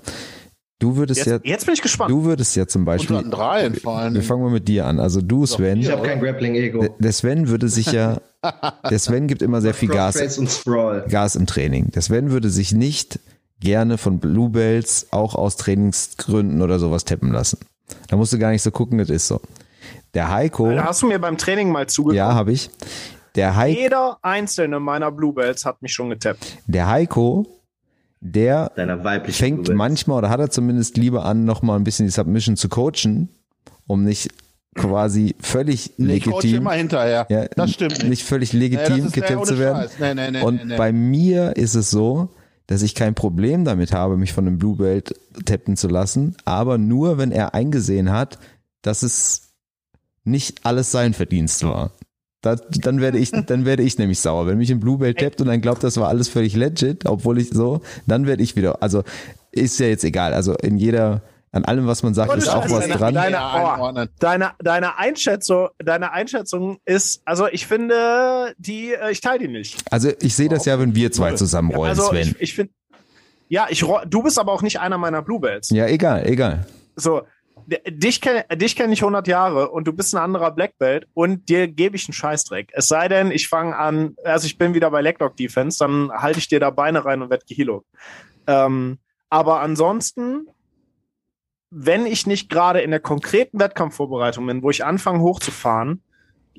Du würdest Jetzt, ja, jetzt bin ich gespannt. du würdest ja zum Unter Beispiel, den dreien vor allem. wir fangen mal mit dir an. Also du, Sven, Ich habe kein Grappling-Ego. der- der Sven würde sich ja, *laughs* der Sven gibt immer sehr viel Gas. Gas im Training. Der Sven würde sich nicht gerne von Blue Bells auch aus Trainingsgründen oder sowas tappen lassen. Da musst du gar nicht so gucken, das ist so. Der Heiko, Da hast du mir beim Training mal zugeguckt. ja, habe ich. Der Heiko, Jeder einzelne meiner Bluebells hat mich schon getappt. der Heiko, der Deiner weiblichen fängt Bluebells. manchmal oder hat er zumindest lieber an, nochmal ein bisschen die Submission zu coachen, um nicht quasi völlig Nee, legitim, immer hinterher. ja, das stimmt nicht. nicht völlig legitim nee, getippt zu werden. Nee, nee, nee, Und nee, nee. bei mir ist es so, dass ich kein Problem damit habe, mich von einem Blue Belt tappen zu lassen, aber nur, wenn er eingesehen hat, dass es nicht alles sein Verdienst war. Da, dann werde ich, dann werde ich nämlich sauer. Wenn mich ein Blue Belt tappt und dann glaubt, das war alles völlig legit, obwohl ich so, dann werde ich wieder, also ist ja jetzt egal. Also in jeder, an allem, was man sagt, Ohne ist auch was deine- dran. deine- oh. Deine, deine Einschätzung, deine Einschätzung ist, also ich finde, die, äh, ich teile die nicht. Also ich sehe das ja, wenn wir zwei zusammenrollen, also Sven. ich, ich finde, ja, ich, du bist aber auch nicht einer meiner Bluebells. Ja, egal, egal. So, dich kenne dich kenn ich 100 Jahre und du bist ein anderer Black Belt und dir gebe ich einen Scheißdreck. Es sei denn, ich fange an, also ich bin wieder bei Leglock Defense, dann halte ich dir da Beine rein und werde gehilo. Ähm, aber ansonsten, wenn ich nicht gerade in der konkreten Wettkampfvorbereitung bin, wo ich anfange hochzufahren,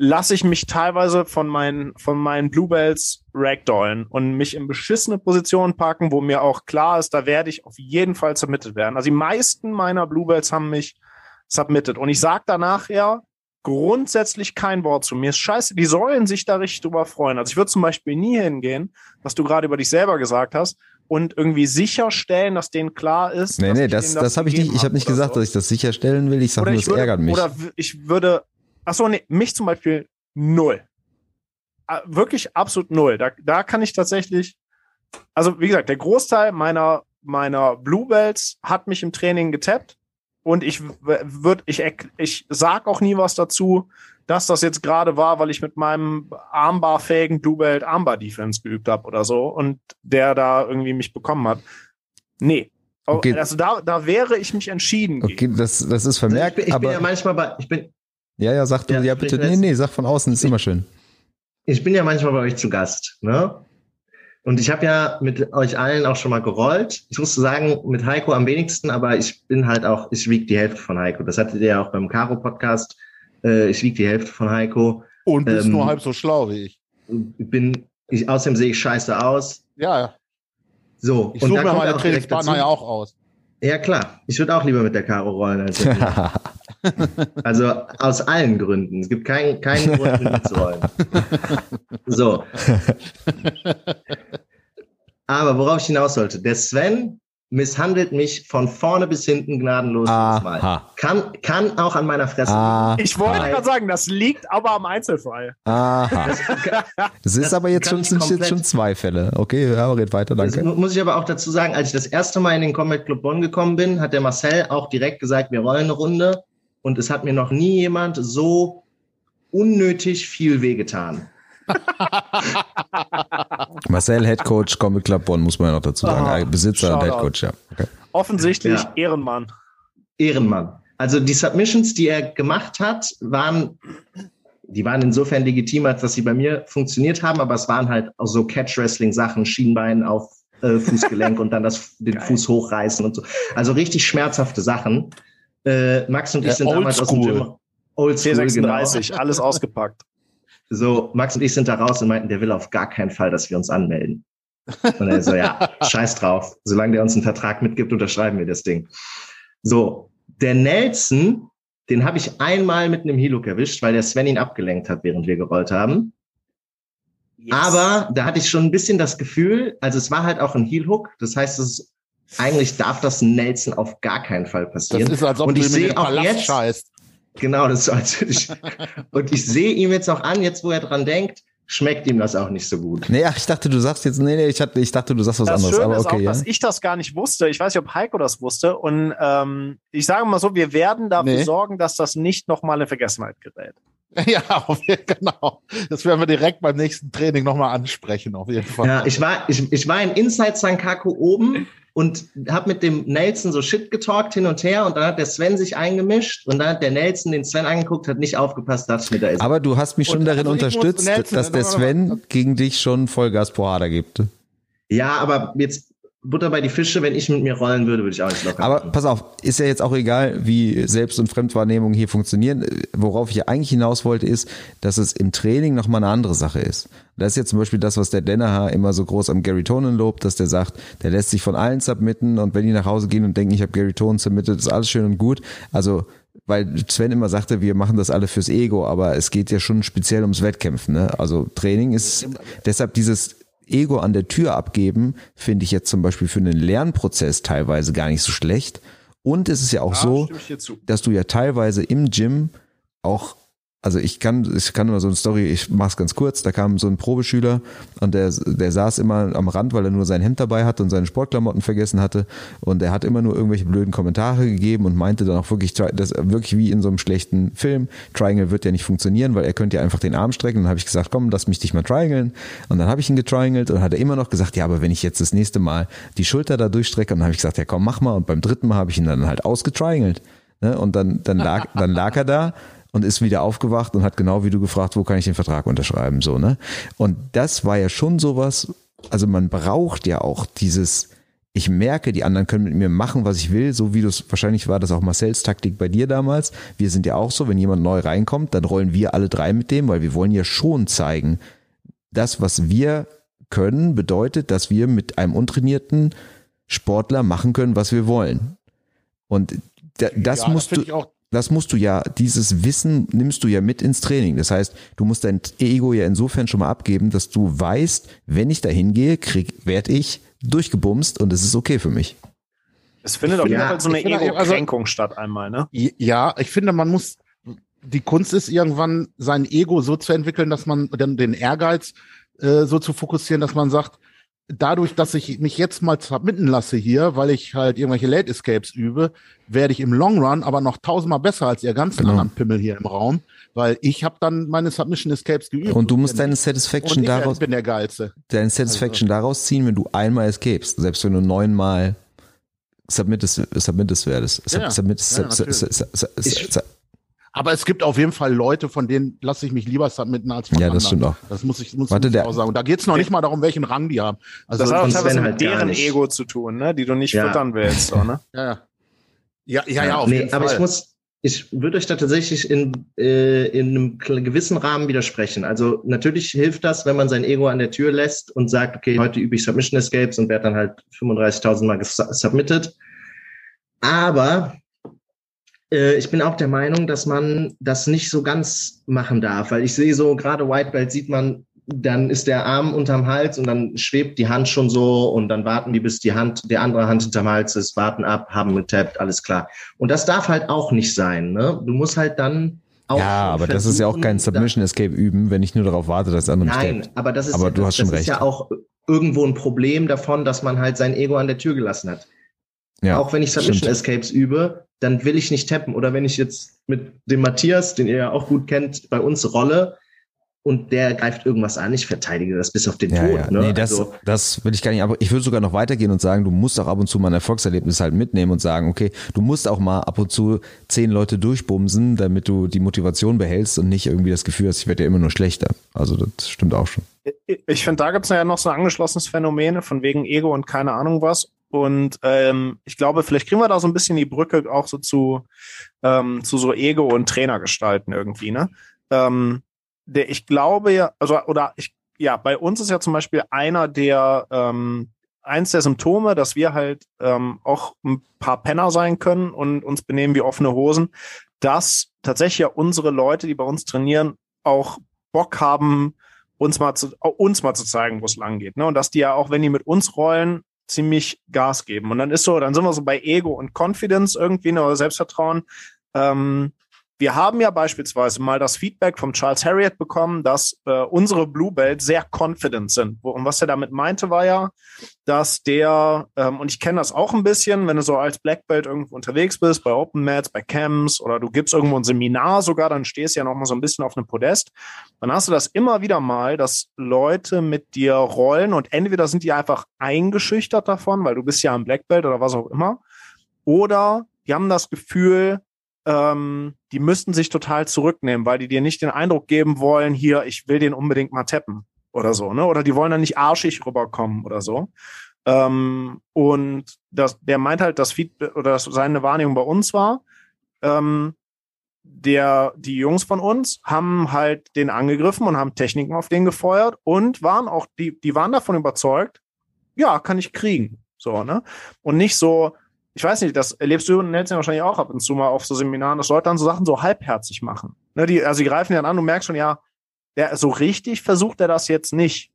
lasse ich mich teilweise von meinen, von meinen Bluebells ragdollen und mich in beschissene Positionen packen, wo mir auch klar ist, da werde ich auf jeden Fall submitted werden. Also die meisten meiner Bluebells haben mich submitted. Und ich sage danach ja grundsätzlich kein Wort zu. Mir ist scheiße, die sollen sich da richtig drüber freuen. Also ich würde zum Beispiel nie hingehen, was du gerade über dich selber gesagt hast, und irgendwie sicherstellen, dass denen klar ist. Nee, dass nee, ich das, denen das habe ich nicht. Ich habe nicht gesagt, so. dass ich das sicherstellen will. Ich sage nur, ich würde, ärgert mich. Oder ich würde, ach so, nee, mich zum Beispiel null. Ah, Wirklich absolut null. Da, da kann ich tatsächlich, also wie gesagt, der Großteil meiner, meiner Bluebells hat mich im Training getappt und ich würde, ich, ich sag auch nie was dazu, dass das jetzt gerade war, weil ich mit meinem armbarfähigen Bluebelt Armbar Defense geübt habe oder so und der da irgendwie mich bekommen hat. Nee. Okay. Also da, da wäre ich mich entschieden. Okay, gegen. das, das ist vermerkt, ich bin, ich bin aber ja manchmal bei, ich bin, ja, ja, sag du, ja, Ja, bitte, nee, nee, sag von außen, ist immer schön. ich bin ja manchmal bei euch zu Gast, ne? Und ich habe ja mit euch allen auch schon mal gerollt. Ich muss sagen, mit Heiko am wenigsten, aber ich bin halt auch, ich wiege die Hälfte von Heiko. Das hattet ihr ja auch beim Caro-Podcast. Äh, ich wiege die Hälfte von Heiko. Und bist Ähm, nur halb so schlau wie ich. Ich bin, ich, außerdem sehe ich scheiße aus. Ja, ja. So. Ich suche mir meine auch direkt Trainingspartner ja auch aus. Ja, klar. Ich würde auch lieber mit der Caro rollen als *laughs* mit dir. Also aus allen Gründen. Es gibt keinen keinen Grund, rollen. So. Aber worauf ich hinaus sollte, der Sven misshandelt mich von vorne bis hinten gnadenlos jedes Mal. Aha. Kann, kann auch an meiner Fresse. Ah, Ich wollte gerade sagen, das liegt aber am Einzelfall. aha. Das ist Das aber jetzt schon, sind jetzt schon zwei Fälle. Okay, ja, red weiter, Das danke. mu- muss ich aber auch dazu sagen, als ich das erste Mal in den Combat Club Bonn gekommen bin, hat der Marcel auch direkt gesagt, wir rollen eine Runde. Und es hat mir noch nie jemand so unnötig viel wehgetan. *laughs* Marcel, Head Coach, Comic Club Bonn, muss man ja noch dazu sagen. Aha, Äh, Besitzer und Shoutout. Head Coach, ja. Okay. Offensichtlich Ja. Ehrenmann. Ehrenmann. Also die Submissions, die er gemacht hat, waren, die waren insofern legitim, als dass sie bei mir funktioniert haben, aber es waren halt auch so Catch-Wrestling-Sachen, Schienbein auf äh, Fußgelenk *laughs* und dann das, den Geil. Fuß hochreißen und so. Also richtig schmerzhafte Sachen. Äh, Max und ich Ja, sind damals aus dem oldschool. Gym. Oldschool, genau. T36, alles ausgepackt. So, Max und ich sind da raus und meinten, der will auf gar keinen Fall, dass wir uns anmelden. Und er so, ja, *laughs* scheiß drauf. Solange der uns einen Vertrag mitgibt, unterschreiben wir das Ding. So, der Nelson, den habe ich einmal mit einem Heel-Hook erwischt, weil der Sven ihn abgelenkt hat, während wir gerollt haben. Aber da hatte ich schon ein bisschen das Gefühl, also es war halt auch ein Heel-Hook, das heißt, es ist, eigentlich darf das Nelson auf gar keinen Fall Das passieren. ist, als ob Und du ich sehe auch Palast jetzt- scheißt. Genau, das ist so, als ich. Und ich sehe ihm jetzt auch an, jetzt wo er dran denkt, schmeckt ihm das auch nicht so gut. Nee, ach, ich dachte, du sagst jetzt, nee, nee, ich, hatte, ich dachte, du sagst was Das anderes, Schöne aber ist auch, okay, ja. dass ich das gar nicht wusste. Ich weiß nicht, ob Heiko das wusste. Und ähm, ich sage mal so, wir werden dafür Nee. sorgen, dass das nicht nochmal in Vergessenheit gerät. *laughs* Ja, auf jeden- genau. Das werden wir direkt beim nächsten Training nochmal ansprechen, auf jeden Fall. Ja, ich war, ich, ich war in Inside Sankaku oben und habe mit dem Nelson so Shit getalkt hin und her und dann hat der Sven sich eingemischt und dann hat der Nelson den Sven angeguckt, hat nicht aufgepasst, ich mir, da ist Aber du hast mich schon Und darin also unterstützt, Nelson- dass der Sven gegen dich schon Vollgas pro gibt. Ja, aber jetzt Butter bei die Fische, wenn ich mit mir rollen würde, würde ich auch nicht locker Aber machen. pass auf, ist ja jetzt auch egal, wie Selbst- und Fremdwahrnehmung hier funktionieren. Worauf ich ja eigentlich hinaus wollte, ist, dass es im Training nochmal eine andere Sache ist. Das ist jetzt zum Beispiel das, was der Dennerhaar immer so groß am Gary Tonen lobt, dass der sagt, der lässt sich von allen submitten und wenn die nach Hause gehen und denken, ich habe Gary Tonen submitted, ist alles schön und gut. Also weil Sven immer sagte, wir machen das alle fürs Ego, aber es geht ja schon speziell ums Wettkämpfen. Ne? Also Training ist deshalb dieses Ego an der Tür abgeben, finde ich jetzt zum Beispiel für einen Lernprozess teilweise gar nicht so schlecht. Und es ist ja auch so, dir zu. dass du ja teilweise im Gym auch, also ich kann, ich kann nur so eine Story, ich mach's ganz kurz, da kam so ein Probeschüler und der, der saß immer am Rand, weil er nur sein Hemd dabei hatte und seine Sportklamotten vergessen hatte. Und er hat immer nur irgendwelche blöden Kommentare gegeben und meinte dann auch wirklich, das wirklich wie in so einem schlechten Film, Triangle wird ja nicht funktionieren, weil er könnte ja einfach den Arm strecken. Und dann habe ich gesagt, komm, lass mich dich mal triangeln. Und dann habe ich ihn getriangelt und hat er immer noch gesagt, ja, aber wenn ich jetzt das nächste Mal die Schulter da durchstrecke und dann habe ich gesagt, ja komm, mach mal. Und beim dritten Mal habe ich ihn dann halt ausgetriangelt. Ne? Und dann, dann, lag, dann lag er da und ist wieder aufgewacht und hat genau wie du gefragt, wo kann ich den Vertrag unterschreiben, so, ne? Und das war ja schon sowas, also man braucht ja auch dieses, ich merke, die anderen können mit mir machen, was ich will, so wie das, wahrscheinlich war das auch Marcells Taktik bei dir damals. Wir sind ja auch so, wenn jemand neu reinkommt, dann rollen wir alle drei mit dem, weil wir wollen ja schon zeigen, das, was wir können, bedeutet, dass wir mit einem untrainierten Sportler machen können, was wir wollen. Und da, das Ja, musst find du, das musst du ja, dieses Wissen nimmst du ja mit ins Training. Das heißt, du musst dein Ego ja insofern schon mal abgeben, dass du weißt, wenn ich da hingehe, krieg, werd ich durchgebumst und es ist okay für mich. Es findet auf jeden Fall so eine also- Ego-Kränkung statt einmal, ne? Ja, ich finde, man muss, die Kunst ist irgendwann sein Ego so zu entwickeln, dass man dann den Ehrgeiz äh, so zu fokussieren, dass man sagt, dadurch, dass ich mich jetzt mal submitten lasse hier, weil ich halt irgendwelche Late Escapes übe, werde ich im Long Run aber noch tausendmal besser als ihr ganzen Genau. anderen Pimmel hier im Raum, weil ich habe dann meine Submission Escapes geübt. Und du musst deine und Satisfaction ich daraus, bin der Geilste. deine Satisfaction daraus ziehen, wenn du einmal escapest, selbst wenn du neunmal submittest, submittest werdest. Sub, Ja, submittest, Ja, sub, sub, natürlich. sub, sub, Ich- sub, Aber es gibt auf jeden Fall Leute, von denen lasse ich mich lieber submitten als von Ja, das anderen. stimmt auch. Das muss ich, muss Warte, ich der- auch sagen. Und da geht's noch nicht mal darum, welchen Rang die haben. Also Das hat auch teilweise mit halt deren. Ego zu tun, ne? Die du nicht Ja. füttern willst, so, ne? ja, ja. Ja, ja, ja, auf nee, jeden aber Fall. ich muss, ich würde euch da tatsächlich in, äh, in einem gewissen Rahmen widersprechen. Also natürlich hilft das, wenn man sein Ego an der Tür lässt und sagt, okay, heute übe ich Submission Escapes und werde dann halt 35.000 Mal submitted. Aber ich bin auch der Meinung, dass man das nicht so ganz machen darf, weil ich sehe so, gerade White Belt sieht man dann ist der Arm unterm Hals und dann schwebt die Hand schon so und dann warten die, bis die Hand, der andere Hand hinterm Hals ist, warten ab, haben getappt, alles klar. Und das darf halt auch nicht sein. Ne? Du musst halt dann auch Ja, aber das ist ja auch kein Submission Escape üben, wenn ich nur darauf warte, dass der andere mich Nein, tappt. aber das ist, Aber ja, du das, hast schon das recht. ist ja auch irgendwo ein Problem davon, dass man halt sein Ego an der Tür gelassen hat. Ja, auch wenn ich Submission stimmt. Escapes übe, dann will ich nicht tappen. Oder wenn ich jetzt mit dem Matthias, den ihr ja auch gut kennt, bei uns rolle und der greift irgendwas an, ich verteidige das bis auf den Ja, Tod. ja. Ne? Nee, das, also, das will ich gar nicht. Aber ich würde sogar noch weitergehen und sagen, du musst auch ab und zu mal ein Erfolgserlebnis halt mitnehmen und sagen, okay, du musst auch mal ab und zu zehn Leute durchbumsen, damit du die Motivation behältst und nicht irgendwie das Gefühl hast, ich werde ja immer nur schlechter. Also das stimmt auch schon. Ich- finde, da gibt's ja noch so ein angeschlossenes Phänomen von wegen Ego und keine Ahnung was. Und ähm, ich glaube, vielleicht kriegen wir da so ein bisschen die Brücke auch so zu, ähm, zu so Ego und Trainergestalten irgendwie, ne? Ähm, der, ich glaube ja, also, oder ich, ja, bei uns ist ja zum Beispiel einer der, ähm, eins der Symptome, dass wir halt ähm, auch ein paar Penner sein können und uns benehmen wie offene Hosen, dass tatsächlich ja unsere Leute, die bei uns trainieren, auch Bock haben, uns mal zu, uns mal zu zeigen, wo es lang geht. Ne? Und dass die ja auch, wenn die mit uns rollen, ziemlich Gas geben. Und dann ist so, dann sind wir so bei Ego und Confidence irgendwie, ne, oder Selbstvertrauen. Ähm, wir haben ja beispielsweise mal das Feedback vom Charles Harriet bekommen, dass äh, unsere Blue Belt sehr confident sind. Und was er damit meinte, war ja, dass der, ähm, und ich kenne das auch ein bisschen, wenn du so als Black Belt irgendwo unterwegs bist, bei Open Mats, bei Camps oder du gibst irgendwo ein Seminar sogar, dann stehst du ja noch mal so ein bisschen auf einem Podest. Dann hast du das immer wieder mal, dass Leute mit dir rollen und entweder sind die einfach eingeschüchtert davon, weil du bist ja ein Black Belt oder was auch immer, oder die haben das Gefühl, ähm, die müssten sich total zurücknehmen, weil die dir nicht den Eindruck geben wollen, hier, ich will den unbedingt mal tappen oder so, ne? Oder die wollen dann nicht arschig rüberkommen oder so. Ähm, und das, der meint halt, das Feedback oder das, seine Wahrnehmung bei uns war, ähm, der, die Jungs von uns haben halt den angegriffen und haben Techniken auf den gefeuert und waren auch, die, die waren davon überzeugt, ja, kann ich kriegen. So, ne? Und nicht so, ich weiß nicht, das erlebst du und Nelson wahrscheinlich auch ab und zu mal auf so Seminaren, dass Leute dann so Sachen so halbherzig machen. Ne, die, also die greifen ja an, du merkst schon, ja, der, so richtig versucht er das jetzt nicht.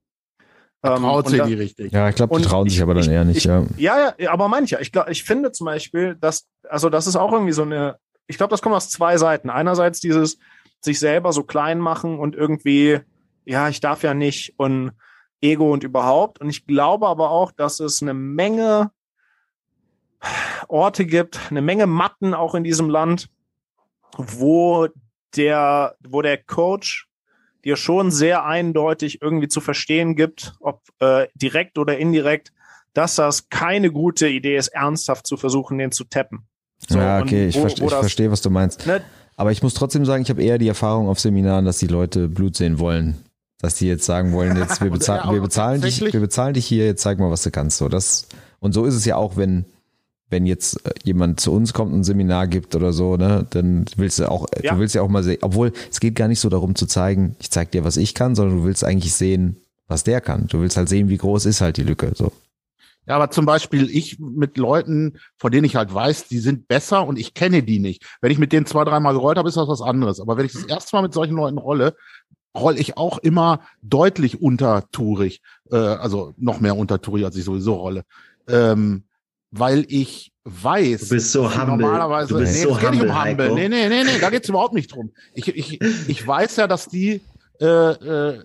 Ähm, Traut und sie da- die richtig. Ja, ich glaube, die Und trauen ich- sich aber dann ich- eher nicht, ich- ja. Ja, ja, aber manche. Ich glaube, ich finde zum Beispiel, dass, also das ist auch irgendwie so eine, ich glaube, das kommt aus zwei Seiten. Einerseits dieses sich selber so klein machen und irgendwie, ja, ich darf ja nicht und Ego und überhaupt. Und ich glaube aber auch, dass es eine Menge Orte gibt, eine Menge Matten auch in diesem Land, wo der, wo der Coach dir schon sehr eindeutig irgendwie zu verstehen gibt, ob äh, direkt oder indirekt, dass das keine gute Idee ist, ernsthaft zu versuchen, den zu tappen. So, ja, okay, ich, wo- verste, wo ich das- verstehe, was du meinst. Ne, Aber ich muss trotzdem sagen, ich habe eher die Erfahrung auf Seminaren, dass die Leute Blut sehen wollen. Dass die jetzt sagen wollen, jetzt wir, *laughs* bezahl wir bezahlen dich, wir bezahlen dich hier, jetzt zeig mal, was du kannst. So, das, und so ist es ja auch, wenn, wenn jetzt äh, jemand zu uns kommt und ein Seminar gibt oder so, ne, dann willst du auch, Ja. du willst ja auch mal sehen, obwohl es geht gar nicht so darum zu zeigen, ich zeig dir, was ich kann, sondern du willst eigentlich sehen, was der kann. Du willst halt sehen, wie groß ist halt die Lücke. So. Ja, aber zum Beispiel ich mit Leuten, von denen ich halt weiß, die sind besser und ich kenne die nicht. Wenn ich mit denen zwei, dreimal gerollt habe, ist das was anderes. Aber wenn ich das erste Mal mit solchen Leuten rolle, roll ich auch immer deutlich untertourig, äh, also noch mehr untertourig, als ich sowieso rolle. Ähm, weil ich weiß, Du bist so dass die humble. normalerweise, Du bist nee, so es geht nicht um humble. Heiko. Nee, nee, nee, nee, da geht's überhaupt nicht drum. Ich, ich, ich weiß ja, dass die äh, äh,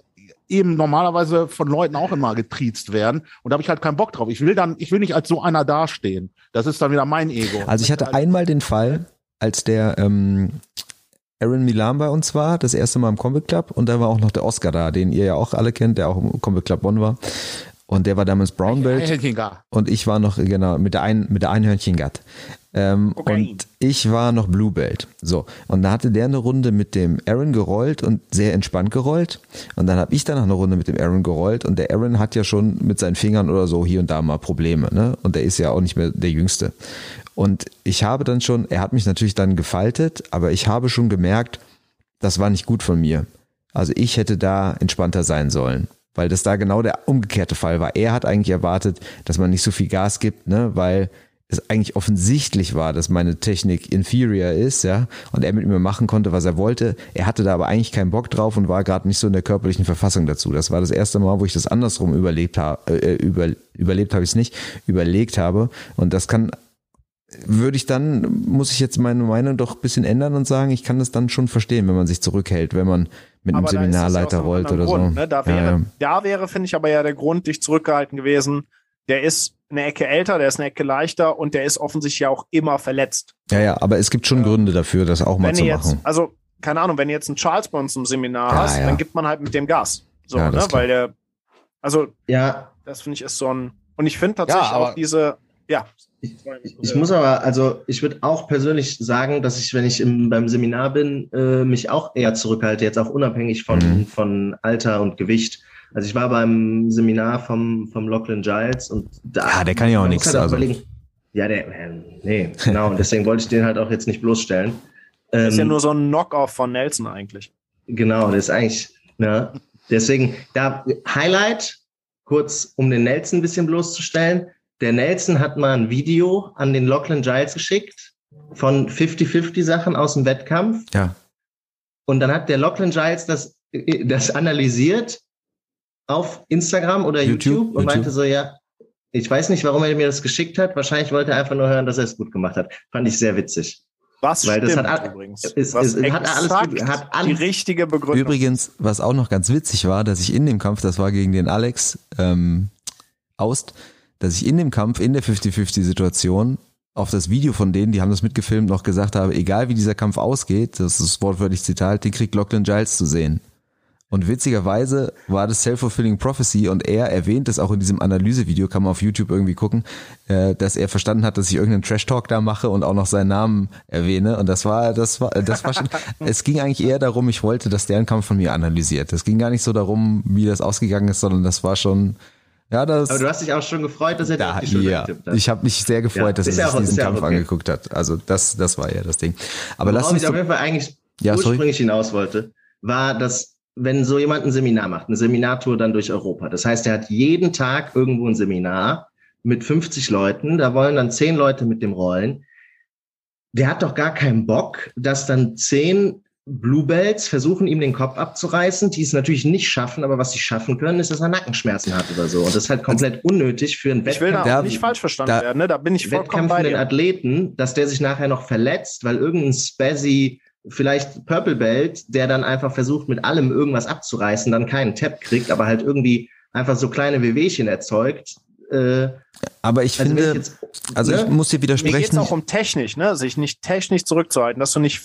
eben normalerweise von Leuten auch immer getriezt werden. Und da habe ich halt keinen Bock drauf. Ich will dann, ich will nicht als so einer dastehen. Das ist dann wieder mein Ego. Also ich hatte einmal den Fall, als der ähm, Aaron Milan bei uns war, das erste Mal im Combat Club und da war auch noch der Oscar da, den ihr ja auch alle kennt, der auch im Combat Club One war. Und der war damals Brown Belt Einhändiger. und ich war noch, genau, mit der, ein, mit der Einhörnchen Gatt. Ähm, Okay. Und ich war noch Blue Belt. So. Und da hatte der eine Runde mit dem Aaron gerollt und sehr entspannt gerollt. Und dann habe ich dann noch eine Runde mit dem Aaron gerollt und der Aaron hat ja schon mit seinen Fingern oder so hier und da mal Probleme, ne? Und der ist ja auch nicht mehr der Jüngste. Und ich habe dann schon, er hat mich natürlich dann gefaltet, aber ich habe schon gemerkt, das war nicht gut von mir. Also ich hätte da entspannter sein sollen, weil das da genau der umgekehrte Fall war. Er hat eigentlich erwartet, dass man nicht so viel Gas gibt, ne, weil es eigentlich offensichtlich war, dass meine Technik inferior ist, ja, und er mit mir machen konnte, was er wollte. Er hatte da aber eigentlich keinen Bock drauf und war gerade nicht so in der körperlichen Verfassung dazu. Das war das erste Mal, wo ich das andersrum überlebt habe, äh, über, überlebt habe ich es nicht, überlegt habe. Und das kann, würde ich dann, muss ich jetzt meine Meinung doch ein bisschen ändern und sagen, ich kann das dann schon verstehen, wenn man sich zurückhält, wenn man mit einem Seminarleiter einem rollt oder Grund, so. Ne? Da, Ja, wäre, ja. da wäre, finde ich, aber ja der Grund, dich zurückgehalten gewesen. Der ist eine Ecke älter, der ist eine Ecke leichter und der ist offensichtlich ja auch immer verletzt. ja, ja, aber es gibt schon Gründe dafür, das auch mal zu jetzt, machen. also keine Ahnung, wenn du jetzt einen Charles bei uns im Seminar Ja, hast, ja. dann gibt man halt mit dem Gas. So, Ja, das ne? Weil der, also Ja, das finde ich ist so ein, und ich finde tatsächlich Ja, aber- auch diese, ja. Ich muss aber, also ich würde auch persönlich sagen, dass ich, wenn ich im, beim Seminar bin, äh, mich auch eher zurückhalte, jetzt auch unabhängig von, Mhm. von Alter und Gewicht. Also ich war beim Seminar vom, vom Lachlan Giles und da. Ja, der kann ja auch nichts, Halt also. überlegen, ja, der, äh, nee, genau. Und deswegen wollte ich den halt auch jetzt nicht bloßstellen. Ähm, ist ja nur so ein Knock-off von Nelson eigentlich. Genau, das ist eigentlich, ne? Deswegen, da Highlight, kurz um den Nelson ein bisschen bloßzustellen. Der Nelson hat mal ein Video an den Lachlan Giles geschickt von 50-50 Sachen aus dem Wettkampf. Ja. Und dann hat der Lachlan Giles das, äh, das analysiert auf Instagram oder YouTube, YouTube, und YouTube. meinte so, ja, ich weiß nicht, warum er mir das geschickt hat. Wahrscheinlich wollte er einfach nur hören, dass er es gut gemacht hat. Fand ich sehr witzig. Was Weil das stimmt hat übrigens. es- Was hat alles hat die alles- richtige Begründung. Übrigens, was auch noch ganz witzig war, dass ich in dem Kampf, das war gegen den Alex ähm, Aust, dass ich in dem Kampf, in der 50-50-Situation, auf das Video von denen, die haben das mitgefilmt, noch gesagt habe, egal wie dieser Kampf ausgeht, das ist wortwörtlich Zitat, den kriegt Lachlan Giles zu sehen. Und witzigerweise war das Self-Fulfilling Prophecy und er erwähnt es auch in diesem Analysevideo, kann man auf YouTube irgendwie gucken, äh, dass er verstanden hat, dass ich irgendeinen Trash-Talk da mache und auch noch seinen Namen erwähne. Und das war, das war, das war schon, *laughs* es ging eigentlich eher darum, ich wollte, dass der einen Kampf von mir analysiert. Es ging gar nicht so darum, wie das ausgegangen ist, sondern das war schon, ja, das, Aber du hast dich auch schon gefreut, dass er da, die Schulter ja. getippt hat. Ich habe mich sehr gefreut, Ja, dass er sich auch- diesen Kampf okay. angeguckt hat. Also das, das war ja das Ding. Aber lass Worauf uns ich auf jeden Fall eigentlich Ja, sorry. ursprünglich hinaus wollte, war, dass wenn so jemand ein Seminar macht, eine Seminartour dann durch Europa, das heißt, er hat jeden Tag irgendwo ein Seminar mit 50 Leuten, da wollen dann 10 Leute mit dem rollen. Der hat doch gar keinen Bock, dass dann 10 Bluebells versuchen, ihm den Kopf abzureißen, die es natürlich nicht schaffen, aber was sie schaffen können, ist, dass er Nackenschmerzen hat oder so. Und das ist halt komplett unnötig für einen ich will da Wettkampf. auch nicht falsch verstanden da- werden, ne? Da bin ich vollkommen bei wettkämpfenden dir. Athleten, dass der sich nachher noch verletzt, weil irgendein Spazzy, vielleicht Purple Belt, der dann einfach versucht, mit allem irgendwas abzureißen, dann keinen Tap kriegt, aber halt irgendwie einfach so kleine Wehwehchen erzeugt. Äh, aber ich also finde, ich jetzt, also ich ne? muss dir Mir geht es widersprechen. auch um Technik, ne? Sich nicht technisch zurückzuhalten, dass du nicht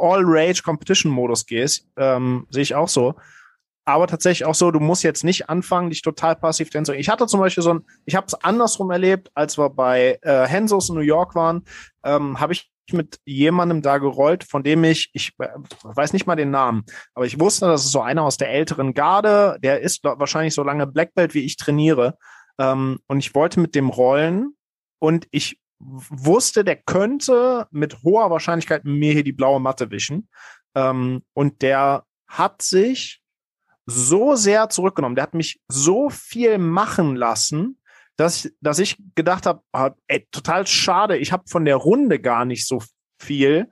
All-Rage-Competition-Modus gehst, ähm, sehe ich auch so. Aber tatsächlich auch so, du musst jetzt nicht anfangen, dich total passiv zu Ich hatte zum Beispiel so ein, ich habe es andersrum erlebt, als wir bei äh, Hensos in New York waren, ähm, habe ich mit jemandem da gerollt, von dem ich, ich äh, weiß nicht mal den Namen, aber ich wusste, das ist so einer aus der älteren Garde, der ist wahrscheinlich so lange Black Belt, wie ich trainiere. Ähm, und ich wollte mit dem rollen und ich wusste, der könnte mit hoher Wahrscheinlichkeit mir hier die blaue Matte wischen. Ähm, und der hat sich so sehr zurückgenommen, der hat mich so viel machen lassen, dass, ich- dass ich gedacht habe, ah, ey, total schade, ich habe von der Runde gar nicht so viel.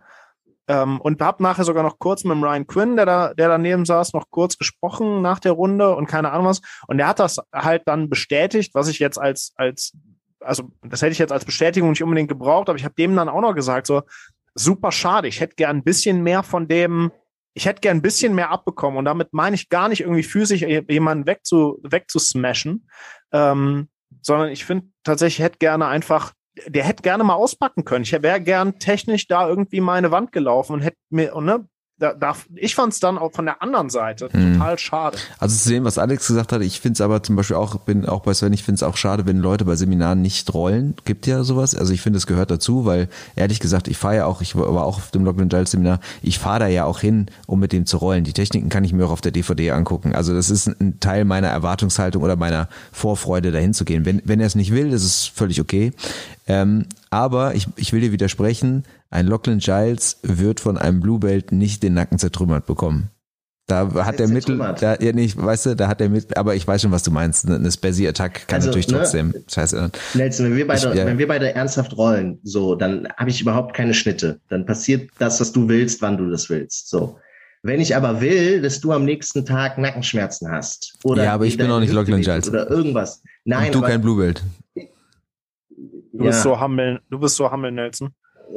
Ähm, und habe nachher sogar noch kurz mit dem Ryan Quinn, der da, der daneben saß, noch kurz gesprochen nach der Runde und keine Ahnung was. Und der hat das halt dann bestätigt, was ich jetzt als, als, also das hätte ich jetzt als Bestätigung nicht unbedingt gebraucht, aber ich habe dem dann auch noch gesagt, so, super schade, ich hätte gern ein bisschen mehr von dem, ich hätte gern ein bisschen mehr abbekommen. Und damit meine ich gar nicht irgendwie physisch jemanden wegzu, wegzusmashen, ähm, sondern ich finde tatsächlich, ich hätte gerne einfach, der hätte gerne mal auspacken können. Ich wäre gern technisch da irgendwie meine Wand gelaufen und hätte mir, ne, da, da, ich fand es dann auch von der anderen Seite Hm. total schade. Also zu dem, was Alex gesagt hat, ich finde es aber zum Beispiel auch, bin auch bei Sven, ich finde es auch schade, wenn Leute bei Seminaren nicht rollen. Gibt ja sowas. Also ich finde, es gehört dazu, weil ehrlich gesagt, ich fahre ja auch, ich war auch auf dem Lockman Giles Seminar, ich fahre da ja auch hin, um mit dem zu rollen. Die Techniken kann ich mir auch auf der DVD angucken. Also das ist ein Teil meiner Erwartungshaltung oder meiner Vorfreude, dahin zu gehen. Wenn, wenn er es nicht will, ist es völlig okay. Ähm, aber ich, ich will dir widersprechen, ein Lachlan Giles wird von einem Blue Belt nicht den Nacken zertrümmert bekommen. Da hat der Mittel, da, ja, nicht, weißt du, da hat der Mittel, aber ich weiß schon, was du meinst. Eine Spazzy-Attack kann also, natürlich ne, trotzdem scheiße. Nelson, wenn wir beide, ich, ja. wenn wir beide ernsthaft rollen, so, dann habe ich überhaupt keine Schnitte. Dann passiert das, was du willst, wann du das willst. So. Wenn ich aber will, dass du am nächsten Tag Nackenschmerzen hast. Oder ja, aber ich bin auch nicht Lachlan Giles. Oder irgendwas. Nein. Und du aber, kein Bluebelt. Du ja. bist so humble, du bist so humble, Nelson.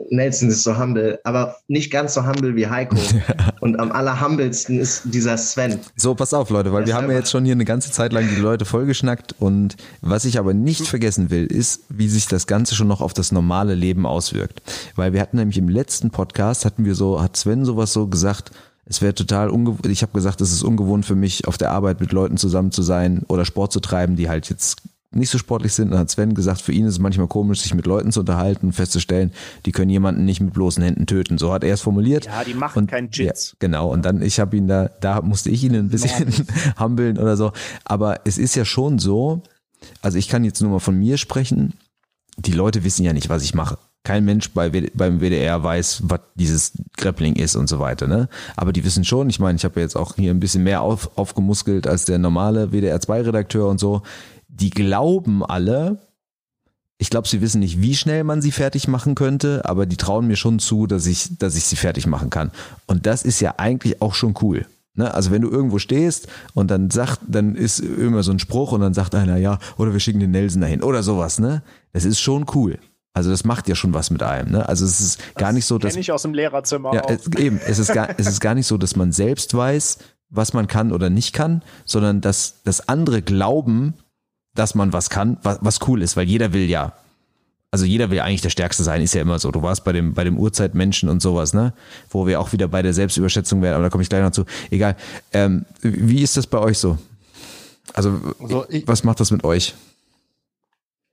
Nelson ist so humble, aber nicht ganz so humble wie Heiko. *laughs* Und am allerhumbelsten ist dieser Sven. So, pass auf, Leute, weil wir haben ja jetzt schon hier eine ganze Zeit lang die Leute vollgeschnackt. Und was ich aber nicht vergessen will, ist, wie sich das Ganze schon noch auf das normale Leben auswirkt. Weil wir hatten nämlich im letzten Podcast, hatten wir so, hat Sven sowas so gesagt, es wäre total ungewohnt, ich habe gesagt, es ist ungewohnt für mich, auf der Arbeit mit Leuten zusammen zu sein oder Sport zu treiben, die halt jetzt nicht so sportlich sind. Dann hat Sven gesagt, für ihn ist es manchmal komisch, sich mit Leuten zu unterhalten und festzustellen, die können jemanden nicht mit bloßen Händen töten. So hat er es formuliert. Ja, die machen keinen Jits. Ja, genau. Und dann, ich habe ihn da, da musste ich ihn ein bisschen *laughs* humbeln oder so. Aber es ist ja schon so, also ich kann jetzt nur mal von mir sprechen. Die Leute wissen ja nicht, was ich mache. Kein Mensch bei, beim WDR weiß, was dieses Grappling ist und so weiter. Ne? Aber die wissen schon, ich meine, ich habe jetzt auch hier ein bisschen mehr auf, aufgemuskelt als der normale WDR 2-Redakteur und so die glauben alle, ich glaube, sie wissen nicht, wie schnell man sie fertig machen könnte, aber die trauen mir schon zu, dass ich, dass ich sie fertig machen kann. Und das ist ja eigentlich auch schon cool. Ne? Also wenn du irgendwo stehst und dann sagt, dann ist immer so ein Spruch und dann sagt einer, ja, oder wir schicken den Nelson dahin oder sowas, ne? Das ist schon cool. Also das macht ja schon was mit einem. Ne? Also es ist das gar nicht so, dass ich aus dem Lehrerzimmer. Ja, es, eben. Es ist gar, es ist gar nicht so, dass man selbst weiß, was man kann oder nicht kann, sondern dass, dass andere glauben, dass man was kann, was, was cool ist, weil jeder will ja. Also jeder will eigentlich der Stärkste sein, ist ja immer so. Du warst bei dem, bei dem Urzeitmenschen und sowas, ne? Wo wir auch wieder bei der Selbstüberschätzung wären, aber da komme ich gleich noch zu. Egal. Ähm, wie ist das bei euch so? Also, also ich, was macht das mit euch?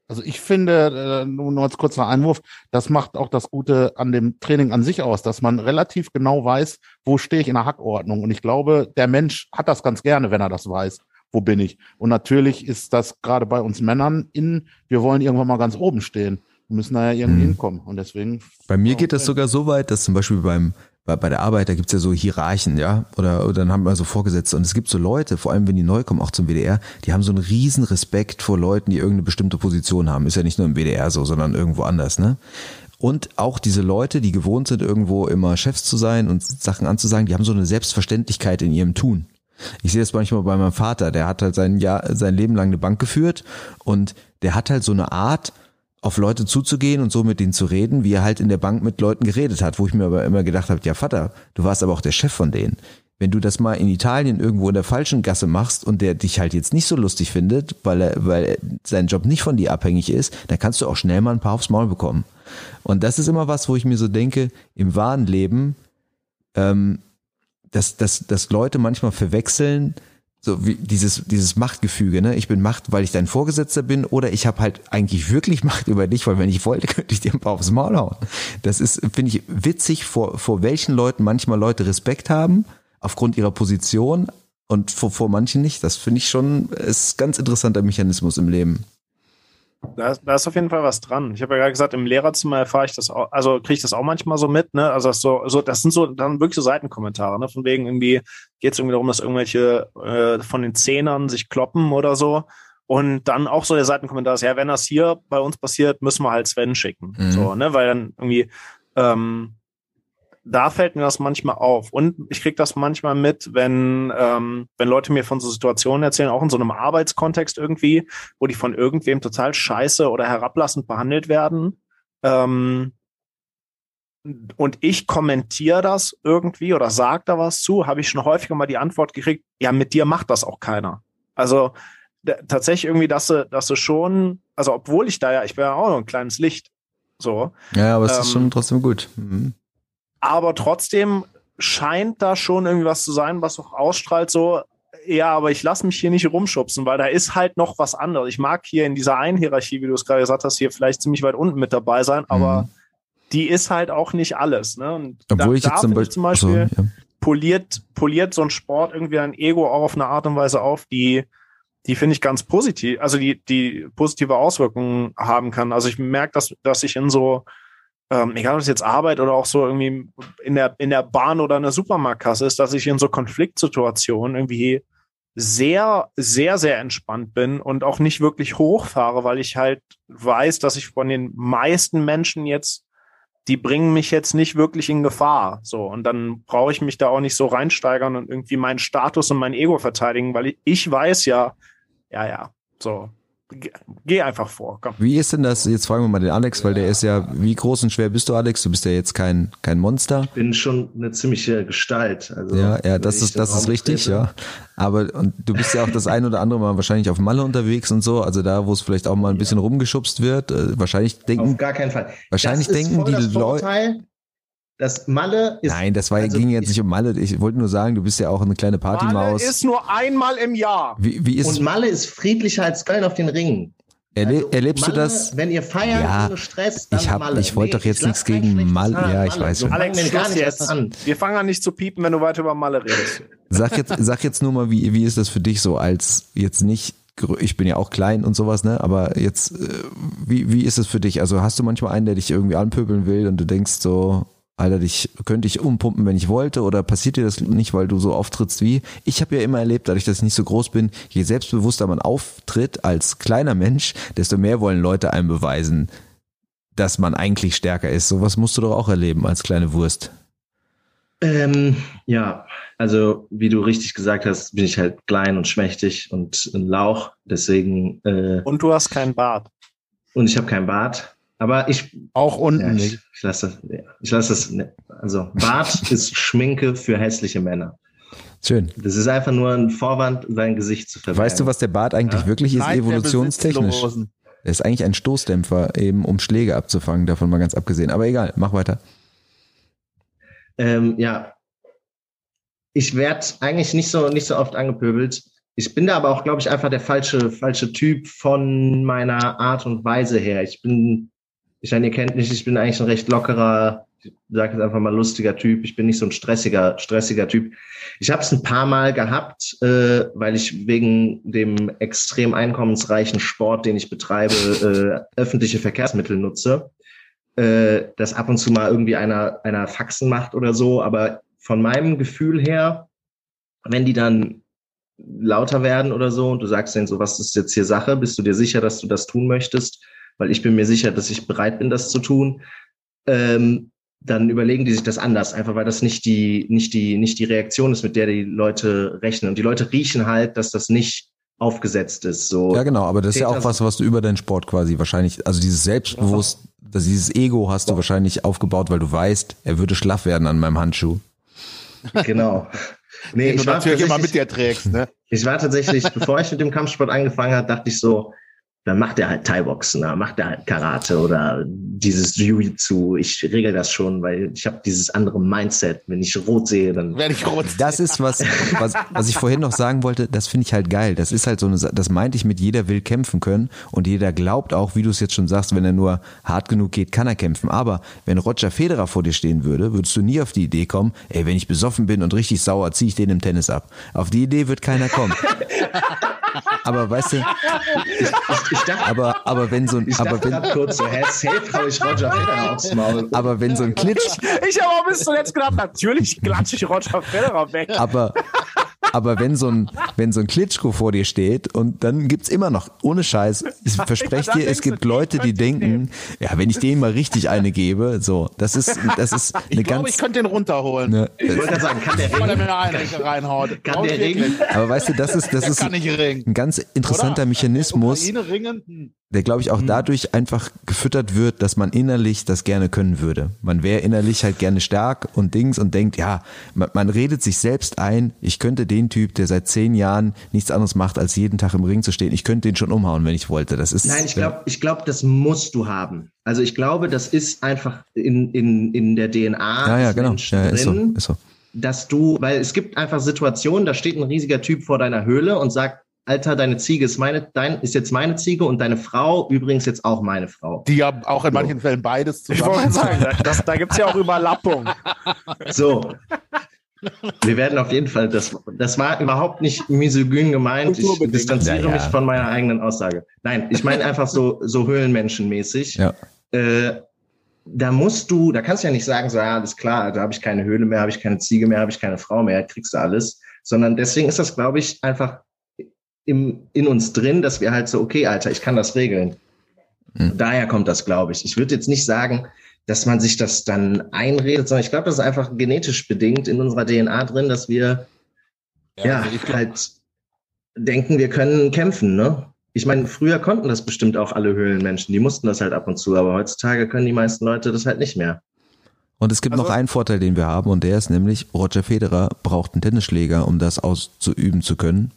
Also ich finde, äh, nur als kurzer Einwurf, das macht auch das Gute an dem Training an sich aus, dass man relativ genau weiß, wo stehe ich in der Hackordnung. Und ich glaube, der Mensch hat das ganz gerne, wenn er das weiß wo bin ich? Und natürlich ist das gerade bei uns Männern in, wir wollen irgendwann mal ganz oben stehen. Wir müssen da ja irgendwie hm. hinkommen. Und deswegen. Bei mir geht das sogar so weit, dass zum Beispiel beim, bei, bei der Arbeit, da gibt's ja so Hierarchen, ja, oder, oder dann haben wir so Vorgesetzte. Und es gibt so Leute, vor allem wenn die neu kommen, auch zum WDR, die haben so einen riesen Respekt vor Leuten, die irgendeine bestimmte Position haben. Ist ja nicht nur im WDR so, sondern irgendwo anders, ne? Und auch diese Leute, die gewohnt sind, irgendwo immer Chefs zu sein und Sachen anzusagen, die haben so eine Selbstverständlichkeit in ihrem Tun. Ich sehe das manchmal bei meinem Vater, der hat halt sein Jahr, sein Leben lang eine Bank geführt und der hat halt so eine Art, auf Leute zuzugehen und so mit denen zu reden, wie er halt in der Bank mit Leuten geredet hat, wo ich mir aber immer gedacht habe, ja Vater, du warst aber auch der Chef von denen. Wenn du das mal in Italien irgendwo in der falschen Gasse machst und der dich halt jetzt nicht so lustig findet, weil er, weil sein Job nicht von dir abhängig ist, dann kannst du auch schnell mal ein paar aufs Maul bekommen. Und das ist immer was, wo ich mir so denke, im wahren Leben ähm, dass, dass, dass Leute manchmal verwechseln, so wie dieses, dieses Machtgefüge, ne? Ich bin Macht, weil ich dein Vorgesetzter bin, oder ich habe halt eigentlich wirklich Macht über dich, weil wenn ich wollte, *laughs* könnte ich dir ein paar aufs Maul hauen. Das ist, finde ich, witzig, vor, vor welchen Leuten manchmal Leute Respekt haben, aufgrund ihrer Position und vor, vor manchen nicht. Das finde ich schon, ist ganz interessanter Mechanismus im Leben. Da, da ist auf jeden Fall was dran. Ich habe ja gerade gesagt, im Lehrerzimmer erfahre ich das auch, also kriege ich das auch manchmal so mit, ne? Also das so, so, das sind so dann wirklich so Seitenkommentare, ne? Von wegen irgendwie geht es irgendwie darum, dass irgendwelche äh, von den Zehnern sich kloppen oder so. Und dann auch so der Seitenkommentar ist, ja, wenn das hier bei uns passiert, müssen wir halt Sven schicken. Mhm. So, ne? Weil dann irgendwie ähm, da fällt mir das manchmal auf. Und ich kriege das manchmal mit, wenn, ähm, wenn Leute mir von so Situationen erzählen, auch in so einem Arbeitskontext irgendwie, wo die von irgendwem total scheiße oder herablassend behandelt werden. Ähm, und ich kommentiere das irgendwie oder sage da was zu, habe ich schon häufiger mal die Antwort gekriegt, ja, mit dir macht das auch keiner. Also tatsächlich irgendwie, dass du, dass du schon, also obwohl ich da ja, ich wäre ja auch noch ein kleines Licht. So. Ja, aber es ähm, ist schon trotzdem gut. Mhm aber trotzdem scheint da schon irgendwie was zu sein, was auch ausstrahlt, so, ja, aber ich lasse mich hier nicht rumschubsen, weil da ist halt noch was anderes. Ich mag hier in dieser einen Hierarchie, wie du es gerade gesagt hast, hier vielleicht ziemlich weit unten mit dabei sein, aber mhm. die ist halt auch nicht alles. Ne? Und Obwohl da, ich jetzt zum Beispiel, zum Beispiel so, ja. poliert, poliert so ein Sport irgendwie ein Ego auch auf eine Art und Weise auf, die die finde ich ganz positiv, also die, die positive Auswirkungen haben kann. Also ich merke, dass, dass ich in so ähm, egal ob es jetzt Arbeit oder auch so irgendwie in der, in der Bahn oder in der Supermarktkasse ist, dass ich in so Konfliktsituationen irgendwie sehr, sehr, sehr entspannt bin und auch nicht wirklich hochfahre, weil ich halt weiß, dass ich von den meisten Menschen jetzt, die bringen mich jetzt nicht wirklich in Gefahr. So, und dann brauche ich mich da auch nicht so reinsteigern und irgendwie meinen Status und mein Ego verteidigen, weil ich, ich weiß ja, ja, ja, so, geh einfach vor. Komm. Wie ist denn das? Jetzt fragen wir mal den Alex, weil der ist ja, wie groß und schwer bist du, Alex? Du bist ja jetzt kein, kein Monster. Ich bin schon eine ziemliche Gestalt. Also, ja, ja, das ist, das ist richtig, trete. ja. Aber und du bist ja auch das ein oder andere Mal wahrscheinlich auf Malle unterwegs und so, also da, wo es vielleicht auch mal ein bisschen ja. rumgeschubst wird. Äh, wahrscheinlich denken. Auf gar keinen Fall. Wahrscheinlich denken die Leute. Das Malle ist. Nein, das war, also ging jetzt nicht um Malle. Ich wollte nur sagen, du bist ja auch eine kleine Partymaus. Malle ist nur einmal im Jahr. Wie, wie ist und Malle ist friedlicher als Köln auf den Ringen. Erle also, erlebst Malle, du das? Wenn ihr feiert ja, ohne Stress, dann ich hab, Malle. Ich wollte nee, doch jetzt nichts gegen Malle. Ja, ich weiß schon. Alex, wir gar nicht jetzt an. Wir fangen an nicht zu piepen, wenn du weiter über Malle redest. Sag jetzt, sag jetzt nur mal, wie, wie ist das für dich so als jetzt nicht ich bin ja auch klein und sowas, ne? Aber jetzt, äh, wie, wie ist es für dich? Also hast du manchmal einen, der dich irgendwie anpöbeln will und du denkst so, Alter, dich könnte ich umpumpen, wenn ich wollte, oder passiert dir das nicht, weil du so auftrittst wie? Ich habe ja immer erlebt, dadurch, dass ich nicht so groß bin, je selbstbewusster man auftritt als kleiner Mensch, desto mehr wollen Leute einem beweisen, dass man eigentlich stärker ist. Sowas musst du doch auch erleben als kleine Wurst. Ähm, ja, also wie du richtig gesagt hast, bin ich halt klein und schmächtig und ein Lauch. Deswegen. Äh, und du hast keinen Bart. Und ich habe keinen Bart. Aber ich. Auch unten ja, ich, ich lasse das. Ich lasse das. Ne, also, Bart *laughs* ist Schminke für hässliche Männer. Schön. Das ist einfach nur ein Vorwand, sein Gesicht zu verbergen. Weißt du, was der Bart eigentlich ja? wirklich ist, Nein, evolutionstechnisch? Er ist eigentlich ein Stoßdämpfer, eben um Schläge abzufangen, davon mal ganz abgesehen. Aber egal, mach weiter. Ähm, ja. Ich werde eigentlich nicht so, nicht so oft angepöbelt. Ich bin da aber auch, glaube ich, einfach der falsche, falsche Typ von meiner Art und Weise her. Ich bin ich meine, ihr kennt mich, ich bin eigentlich ein recht lockerer, ich sage jetzt einfach mal lustiger Typ. Ich bin nicht so ein stressiger, stressiger Typ. Ich habe es ein paar Mal gehabt, äh, weil ich wegen dem extrem einkommensreichen Sport, den ich betreibe, äh, öffentliche Verkehrsmittel nutze, äh, dass ab und zu mal irgendwie einer, einer Faxen macht oder so. Aber von meinem Gefühl her, wenn die dann lauter werden oder so und du sagst denen so, was ist jetzt hier Sache? Bist du dir sicher, dass du das tun möchtest? Weil ich bin mir sicher, dass ich bereit bin, das zu tun, ähm, dann überlegen die sich das anders, einfach weil das nicht die, nicht die, nicht die Reaktion ist, mit der die Leute rechnen. Und die Leute riechen halt, dass das nicht aufgesetzt ist. So ja, genau, aber das ist ja auch was, was du über deinen Sport quasi wahrscheinlich, also dieses Selbstbewusst, dass dieses Ego hast du wahrscheinlich aufgebaut, weil du weißt, er würde schlaff werden an meinem Handschuh. Genau. *laughs* Nee, ich war natürlich immer mit dir trägst, ne? *laughs* Ich war tatsächlich, bevor ich mit dem Kampfsport angefangen habe, dachte ich so, dann macht er halt Thai-Boxen, dann macht er halt Karate oder dieses Jiu-Jitsu. Ich regel das schon, weil ich habe dieses andere Mindset. Wenn ich rot sehe, dann werde ich rot. Das ist was, was, was ich vorhin noch sagen wollte. Das finde ich halt geil. Das ist halt so eine, das meinte ich mit jeder will kämpfen können und jeder glaubt auch, wie du es jetzt schon sagst, wenn er nur hart genug geht, kann er kämpfen. Aber wenn Roger Federer vor dir stehen würde, würdest du nie auf die Idee kommen, ey, wenn ich besoffen bin und richtig sauer, ziehe ich den im Tennis ab. Auf die Idee wird keiner kommen. *laughs* aber weißt du, ich, ich, dachte, aber, aber wenn so ein, ich aber wenn, kurz so, hä, safe hau ich Roger Federer aufs Maul. Aber wenn so ein Klitsch. Ich, ich habe auch bis zuletzt gedacht, natürlich klatsche ich Roger Federer weg. Aber, aber wenn so ein, wenn so ein Klitschko vor dir steht und dann gibt's immer noch, ohne Scheiß, ich *laughs* verspreche dir, es gibt Leute, die denken, ja, wenn ich denen mal richtig eine gebe, so, das ist, das ist eine ich glaub, ganz. Ich könnte den runterholen. Ne, ich wollte sagen, kann der *laughs* ringen? Mir eine reinhaut. Kann der ringen? Aber weißt du, das ist, das ist ein ganz interessanter Oder? Mechanismus. Der glaube ich auch mhm. dadurch einfach gefüttert wird, dass man innerlich das gerne können würde. Man wäre innerlich halt gerne stark und Dings und denkt, ja, man, man, redet sich selbst ein, ich könnte den Typ, der seit zehn Jahren nichts anderes macht, als jeden Tag im Ring zu stehen, ich könnte den schon umhauen, wenn ich wollte. Das ist. Nein, ich glaube, ich glaube, das musst du haben. Also ich glaube, das ist einfach in, in, in der DNA ja, ja, genau. ja, ist drin, so, ist so. dass du, weil es gibt einfach Situationen, da steht ein riesiger Typ vor deiner Höhle und sagt, Alter, deine Ziege ist meine, dein ist jetzt meine Ziege und deine Frau übrigens jetzt auch meine Frau. Die ja auch in manchen Fällen beides zusammen. Ich wollte sagen, das, da gibt's ja auch Überlappung. So. Wir werden auf jeden Fall, das, das war überhaupt nicht misogyn gemeint. Ich distanziere ja, ja. mich von meiner eigenen Aussage. Nein, ich meine einfach so, so Höhlenmenschenmäßig. Ja. Äh, da musst du, da kannst du ja nicht sagen, so, ja, alles klar, da habe ich keine Höhle mehr, habe ich keine Ziege mehr, habe ich keine Frau mehr, kriegst du alles. Sondern deswegen ist das, glaube ich, einfach im, in uns drin, dass wir halt so, okay, Alter, ich kann das regeln. Mhm. Daher kommt das, glaube ich. Ich würde jetzt nicht sagen, dass man sich das dann einredet, sondern ich glaube, das ist einfach genetisch bedingt in unserer DNA drin, dass wir ja, also ich glaub- halt denken, wir können kämpfen, ne? Ich meine, früher konnten das bestimmt auch alle Höhlenmenschen, die mussten das halt ab und zu, aber heutzutage können die meisten Leute das halt nicht mehr. Und es gibt Also- noch einen Vorteil, den wir haben, und der ist nämlich, Roger Federer braucht einen Tennisschläger, um das auszuüben zu können,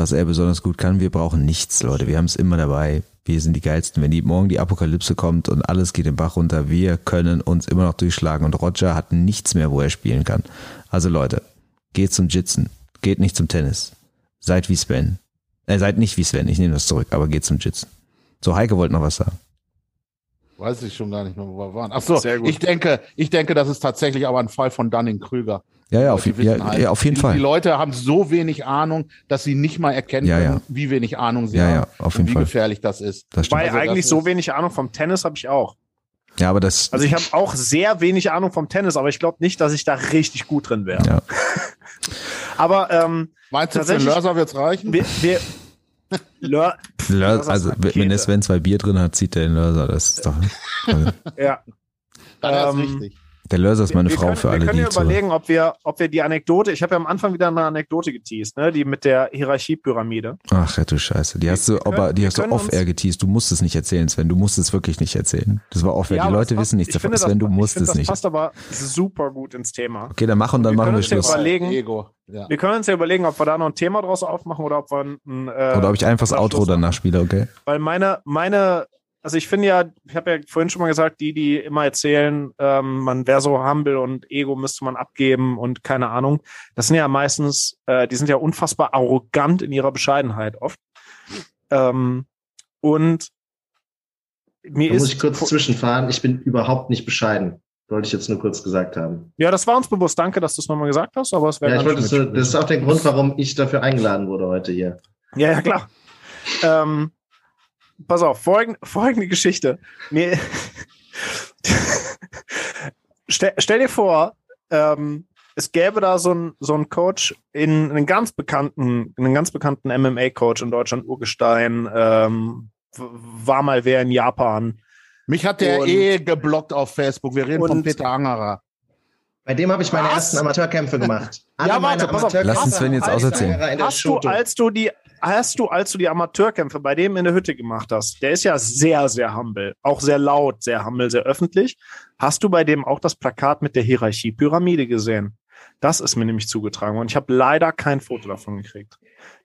was er besonders gut kann. Wir brauchen nichts, Leute. Wir haben es immer dabei. Wir sind die geilsten. Wenn die morgen die Apokalypse kommt und alles geht den Bach runter, wir können uns immer noch durchschlagen. Und Roger hat nichts mehr, wo er spielen kann. Also Leute, geht zum Jitzen, geht nicht zum Tennis. Seid wie Sven. Äh, seid nicht wie Sven, ich nehme das zurück, aber geht zum Jitzen. So, Heike wollte noch was sagen. Weiß ich schon gar nicht mehr, wo wir waren. Ach so, Sehr gut. ich denke, ich denke, das ist tatsächlich aber ein Fall von Dunning-Krüger. Ja, ja, auf, Die ja, halt, ja, auf jeden die, Fall. Die Leute haben so wenig Ahnung, dass sie nicht mal erkennen Ja, können, ja. wie wenig Ahnung sie Ja, haben ja, auf und jeden wie Fall. gefährlich das ist. Das. Weil Also das eigentlich so ist- wenig Ahnung vom Tennis habe ich auch. Ja, aber das, Also ich habe auch sehr wenig Ahnung vom Tennis, aber ich glaube nicht, dass ich da richtig gut drin wäre. ja. *laughs* Aber ähm, Meinst du, für Lörser wird's reichen? wir, wir *laughs* Lör, Lör, Das also wenn der Sven zwei Bier drin hat, zieht er den Lörser. Das ist doch, also, *laughs* ja, Dann ist ähm, richtig. Der Lörser ist meine wir Frau können, für wir alle, können die ja zuhören. überlegen, ob wir, ob wir die Anekdote, ich habe ja am Anfang wieder eine Anekdote geteased, ne, die mit der Hierarchiepyramide. Ach, ja, du Scheiße. Die hast du, wir aber können- die wir hast du können off-air geteased. Du musst es nicht erzählen, Sven. Du musst es wirklich nicht erzählen. Das war off-air. Ja, die Leute das wissen nichts ich davon. finde, Sven, du das, musst ich finde, es das nicht. passt aber super gut ins Thema. Okay, dann mach und dann Wir machen können wir ja Schluss. überlegen- Ego. Ja. Wir können uns ja überlegen, ob wir da noch ein Thema draus aufmachen oder ob wir ein, äh, Oder ob ich einfach das Outro danach spiele, okay? Weil meine, meine, also ich finde ja, ich habe ja vorhin schon mal gesagt, die, die immer erzählen, ähm, man wäre so humble und Ego müsste man abgeben und keine Ahnung, das sind ja meistens, äh, die sind ja unfassbar arrogant in ihrer Bescheidenheit oft. Ähm, und mir Da ist muss ich kurz zwischenfahren. Ich bin überhaupt nicht bescheiden. Wollte ich jetzt nur kurz gesagt haben. ja, das war uns bewusst. Danke, dass du es nochmal gesagt hast, aber es wäre Ja, ich wollte mich das ist auch der Grund, warum ich dafür eingeladen wurde heute hier. Ja, ja, klar. ähm, pass auf, folgende, folgende Geschichte. Mir *laughs* stell, stell dir vor, ähm, es gäbe da so einen so einen Coach in einen ganz bekannten, einen ganz bekannten MMA-Coach in Deutschland, Urgestein, ähm, war mal wer in Japan. Mich hat der Und- eh geblockt auf Facebook. Wir reden von Peter Angerer. Bei dem habe ich meine Was? ersten Amateurkämpfe gemacht. Ja, warte, pass auf. Lass uns Sven jetzt auserzählen. Hast du, als du die, hast du, als du die Amateurkämpfe bei dem in der Hütte gemacht hast, der ist ja sehr, sehr humble, auch sehr laut, sehr humble, sehr öffentlich. Hast du bei dem auch das Plakat mit der Hierarchiepyramide gesehen? Das ist mir nämlich zugetragen worden. Ich habe leider kein Foto davon gekriegt.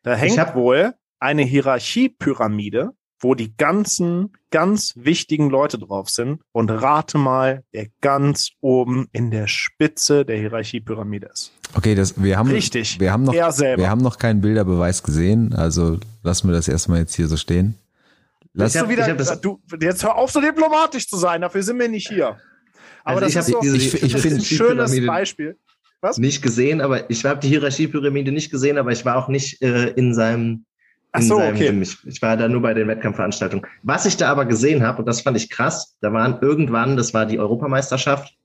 Da hängt wohl eine Hierarchiepyramide, wo die ganzen, ganz wichtigen Leute drauf sind. Und rate mal, wer ganz oben in der Spitze der Hierarchiepyramide ist. Okay, das, wir haben, Richtig. wir haben noch, wir haben noch keinen Bilderbeweis gesehen. Also lassen wir das erstmal jetzt hier so stehen. Lass, Ich hab- du wieder, das- du, jetzt hör auf, so diplomatisch zu sein. Dafür sind wir nicht hier. Aber Also das ich hab ist, ich- ich das find- ist ein schönes Beispiel. Was? nicht gesehen, aber ich habe die Hierarchiepyramide nicht gesehen, aber ich war auch nicht äh, in seinem. Ach so, okay. Gym. Ich, ich war da nur bei den Wettkampfveranstaltungen. Was ich da aber gesehen habe, und das fand ich krass, da waren irgendwann, das war die Europameisterschaft,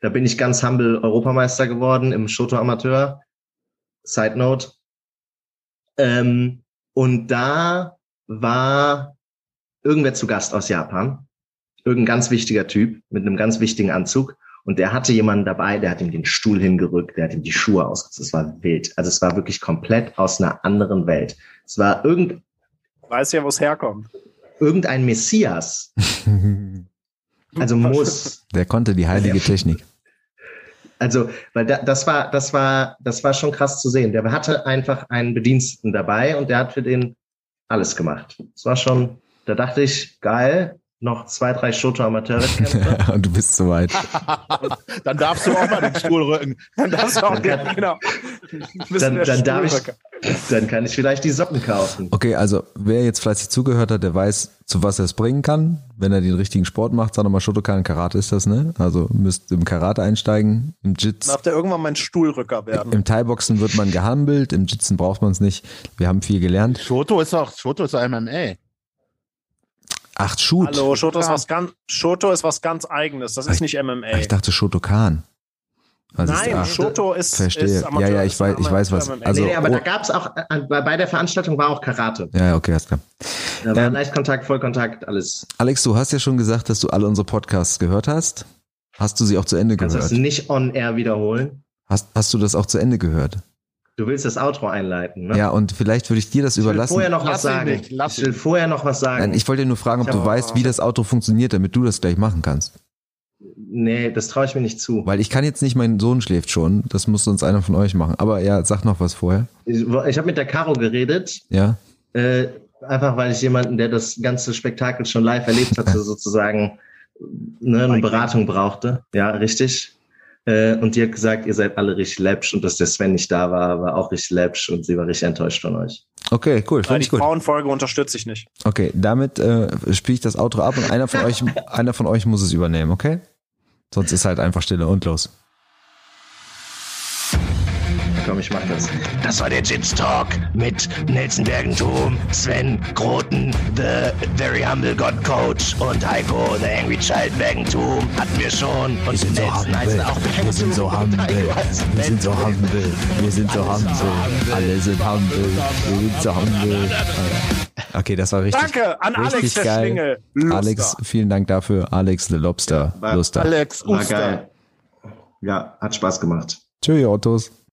da bin ich ganz humble Europameister geworden im Shoto Amateur. Side Note. Ähm, und da war irgendwer zu Gast aus Japan. Irgendein ganz wichtiger Typ mit einem ganz wichtigen Anzug. Und der hatte jemanden dabei, der hat ihm den Stuhl hingerückt, der hat ihm die Schuhe ausgezogen. Es war wild. Also es war wirklich komplett aus einer anderen Welt. Es war irgend, Weiß ja, wo es herkommt. irgendein Messias. *laughs* Also muss. der konnte die heilige Technik. Also, weil da, das war, das war, das war schon krass zu sehen. Der hatte einfach einen Bediensteten dabei und der hat für den alles gemacht. Das war schon, da dachte ich, geil, noch zwei, drei Shoto Amateurwettkämpfe. *laughs* Und du bist soweit. *laughs* Dann darfst du auch mal den Stuhl rücken. Das ist auch, Dann kann- genau. Du dann, dann darf ich, dann kann ich vielleicht die Socken kaufen. Okay, also wer jetzt fleißig zugehört hat, der weiß, zu was er es bringen kann. Wenn er den richtigen Sport macht, sag nochmal Shotokan, Karate ist das, ne? Also müsst im Karate einsteigen, im Jits. Darf der irgendwann mein Stuhlrücker werden? Im Thai-Boxen wird man gehandelt, im Jitzen braucht man es nicht. Wir haben viel gelernt. Shoto ist auch, Shoto ist auch MMA. Ach, Shoot. Hallo, Shoto ist was ganz, Shoto ist was ganz eigenes. Das ist Ich- nicht MMA. Ich dachte Shotokan. Also ist- Nein, ah, Shoto ist, verstehe. ist Ja, ja, ich weiß- ich weiß was. Amateur- Also- nee, aber da oh. gab es auch, äh, bei, bei der Veranstaltung war auch Karate. ja, ja, okay, alles klar. Da war Ähm, Leichtkontakt, Vollkontakt, alles. Alex, du hast ja schon gesagt, dass du alle unsere Podcasts gehört hast. Hast du sie auch zu Ende Kannst du gehört? das nicht on air wiederholen? Hast, hast du das auch zu Ende gehört? Du willst das Outro einleiten, ne? Ja, und vielleicht würde ich dir das ich will überlassen. vorher noch Lass was sagen. nicht, lass ich will ihn. vorher noch was sagen. Nein, ich wollte dir nur fragen, ob du weißt, wie das Auto funktioniert, damit du das gleich machen kannst. nee, das traue ich mir nicht zu. Weil ich kann jetzt nicht, mein Sohn schläft schon. Das muss sonst einer von euch machen. Aber ja, sag noch was vorher. Ich, ich habe mit der Caro geredet, Ja? äh, einfach weil ich jemanden, der das ganze Spektakel schon live erlebt hatte, *laughs* sozusagen ne, eine Beratung brauchte. Ja, richtig. Äh, und die hat gesagt, ihr seid alle richtig läppsch und dass der Sven nicht da war, war auch richtig läppsch und sie war richtig enttäuscht von euch. Okay, cool. Finde die ich gut. Frauenfolge unterstütze ich nicht. Okay, damit äh, spiele ich das Outro ab und einer von euch, *laughs* einer von euch muss es übernehmen, okay? Sonst ist halt einfach Stille und los. Komm, ich mach das. Das war der Jits Talk mit Nelson Bergentum, Sven Groten, The Very Humble God Coach und Heiko, The Angry Child Bergentum hatten wir schon. Und sind so humble. auch Wir sind so humble. Wir sind so humble. Wir sind so humble. Alle sind humble. Wir sind so humble. Okay, das war richtig. Danke an Alex, richtig der geil. Schlingel. Luster. Alex, vielen Dank dafür. Alex the Lobster. War- Luster. Alex War Uster. geil. Ja, hat Spaß gemacht. Tschüss, Autos.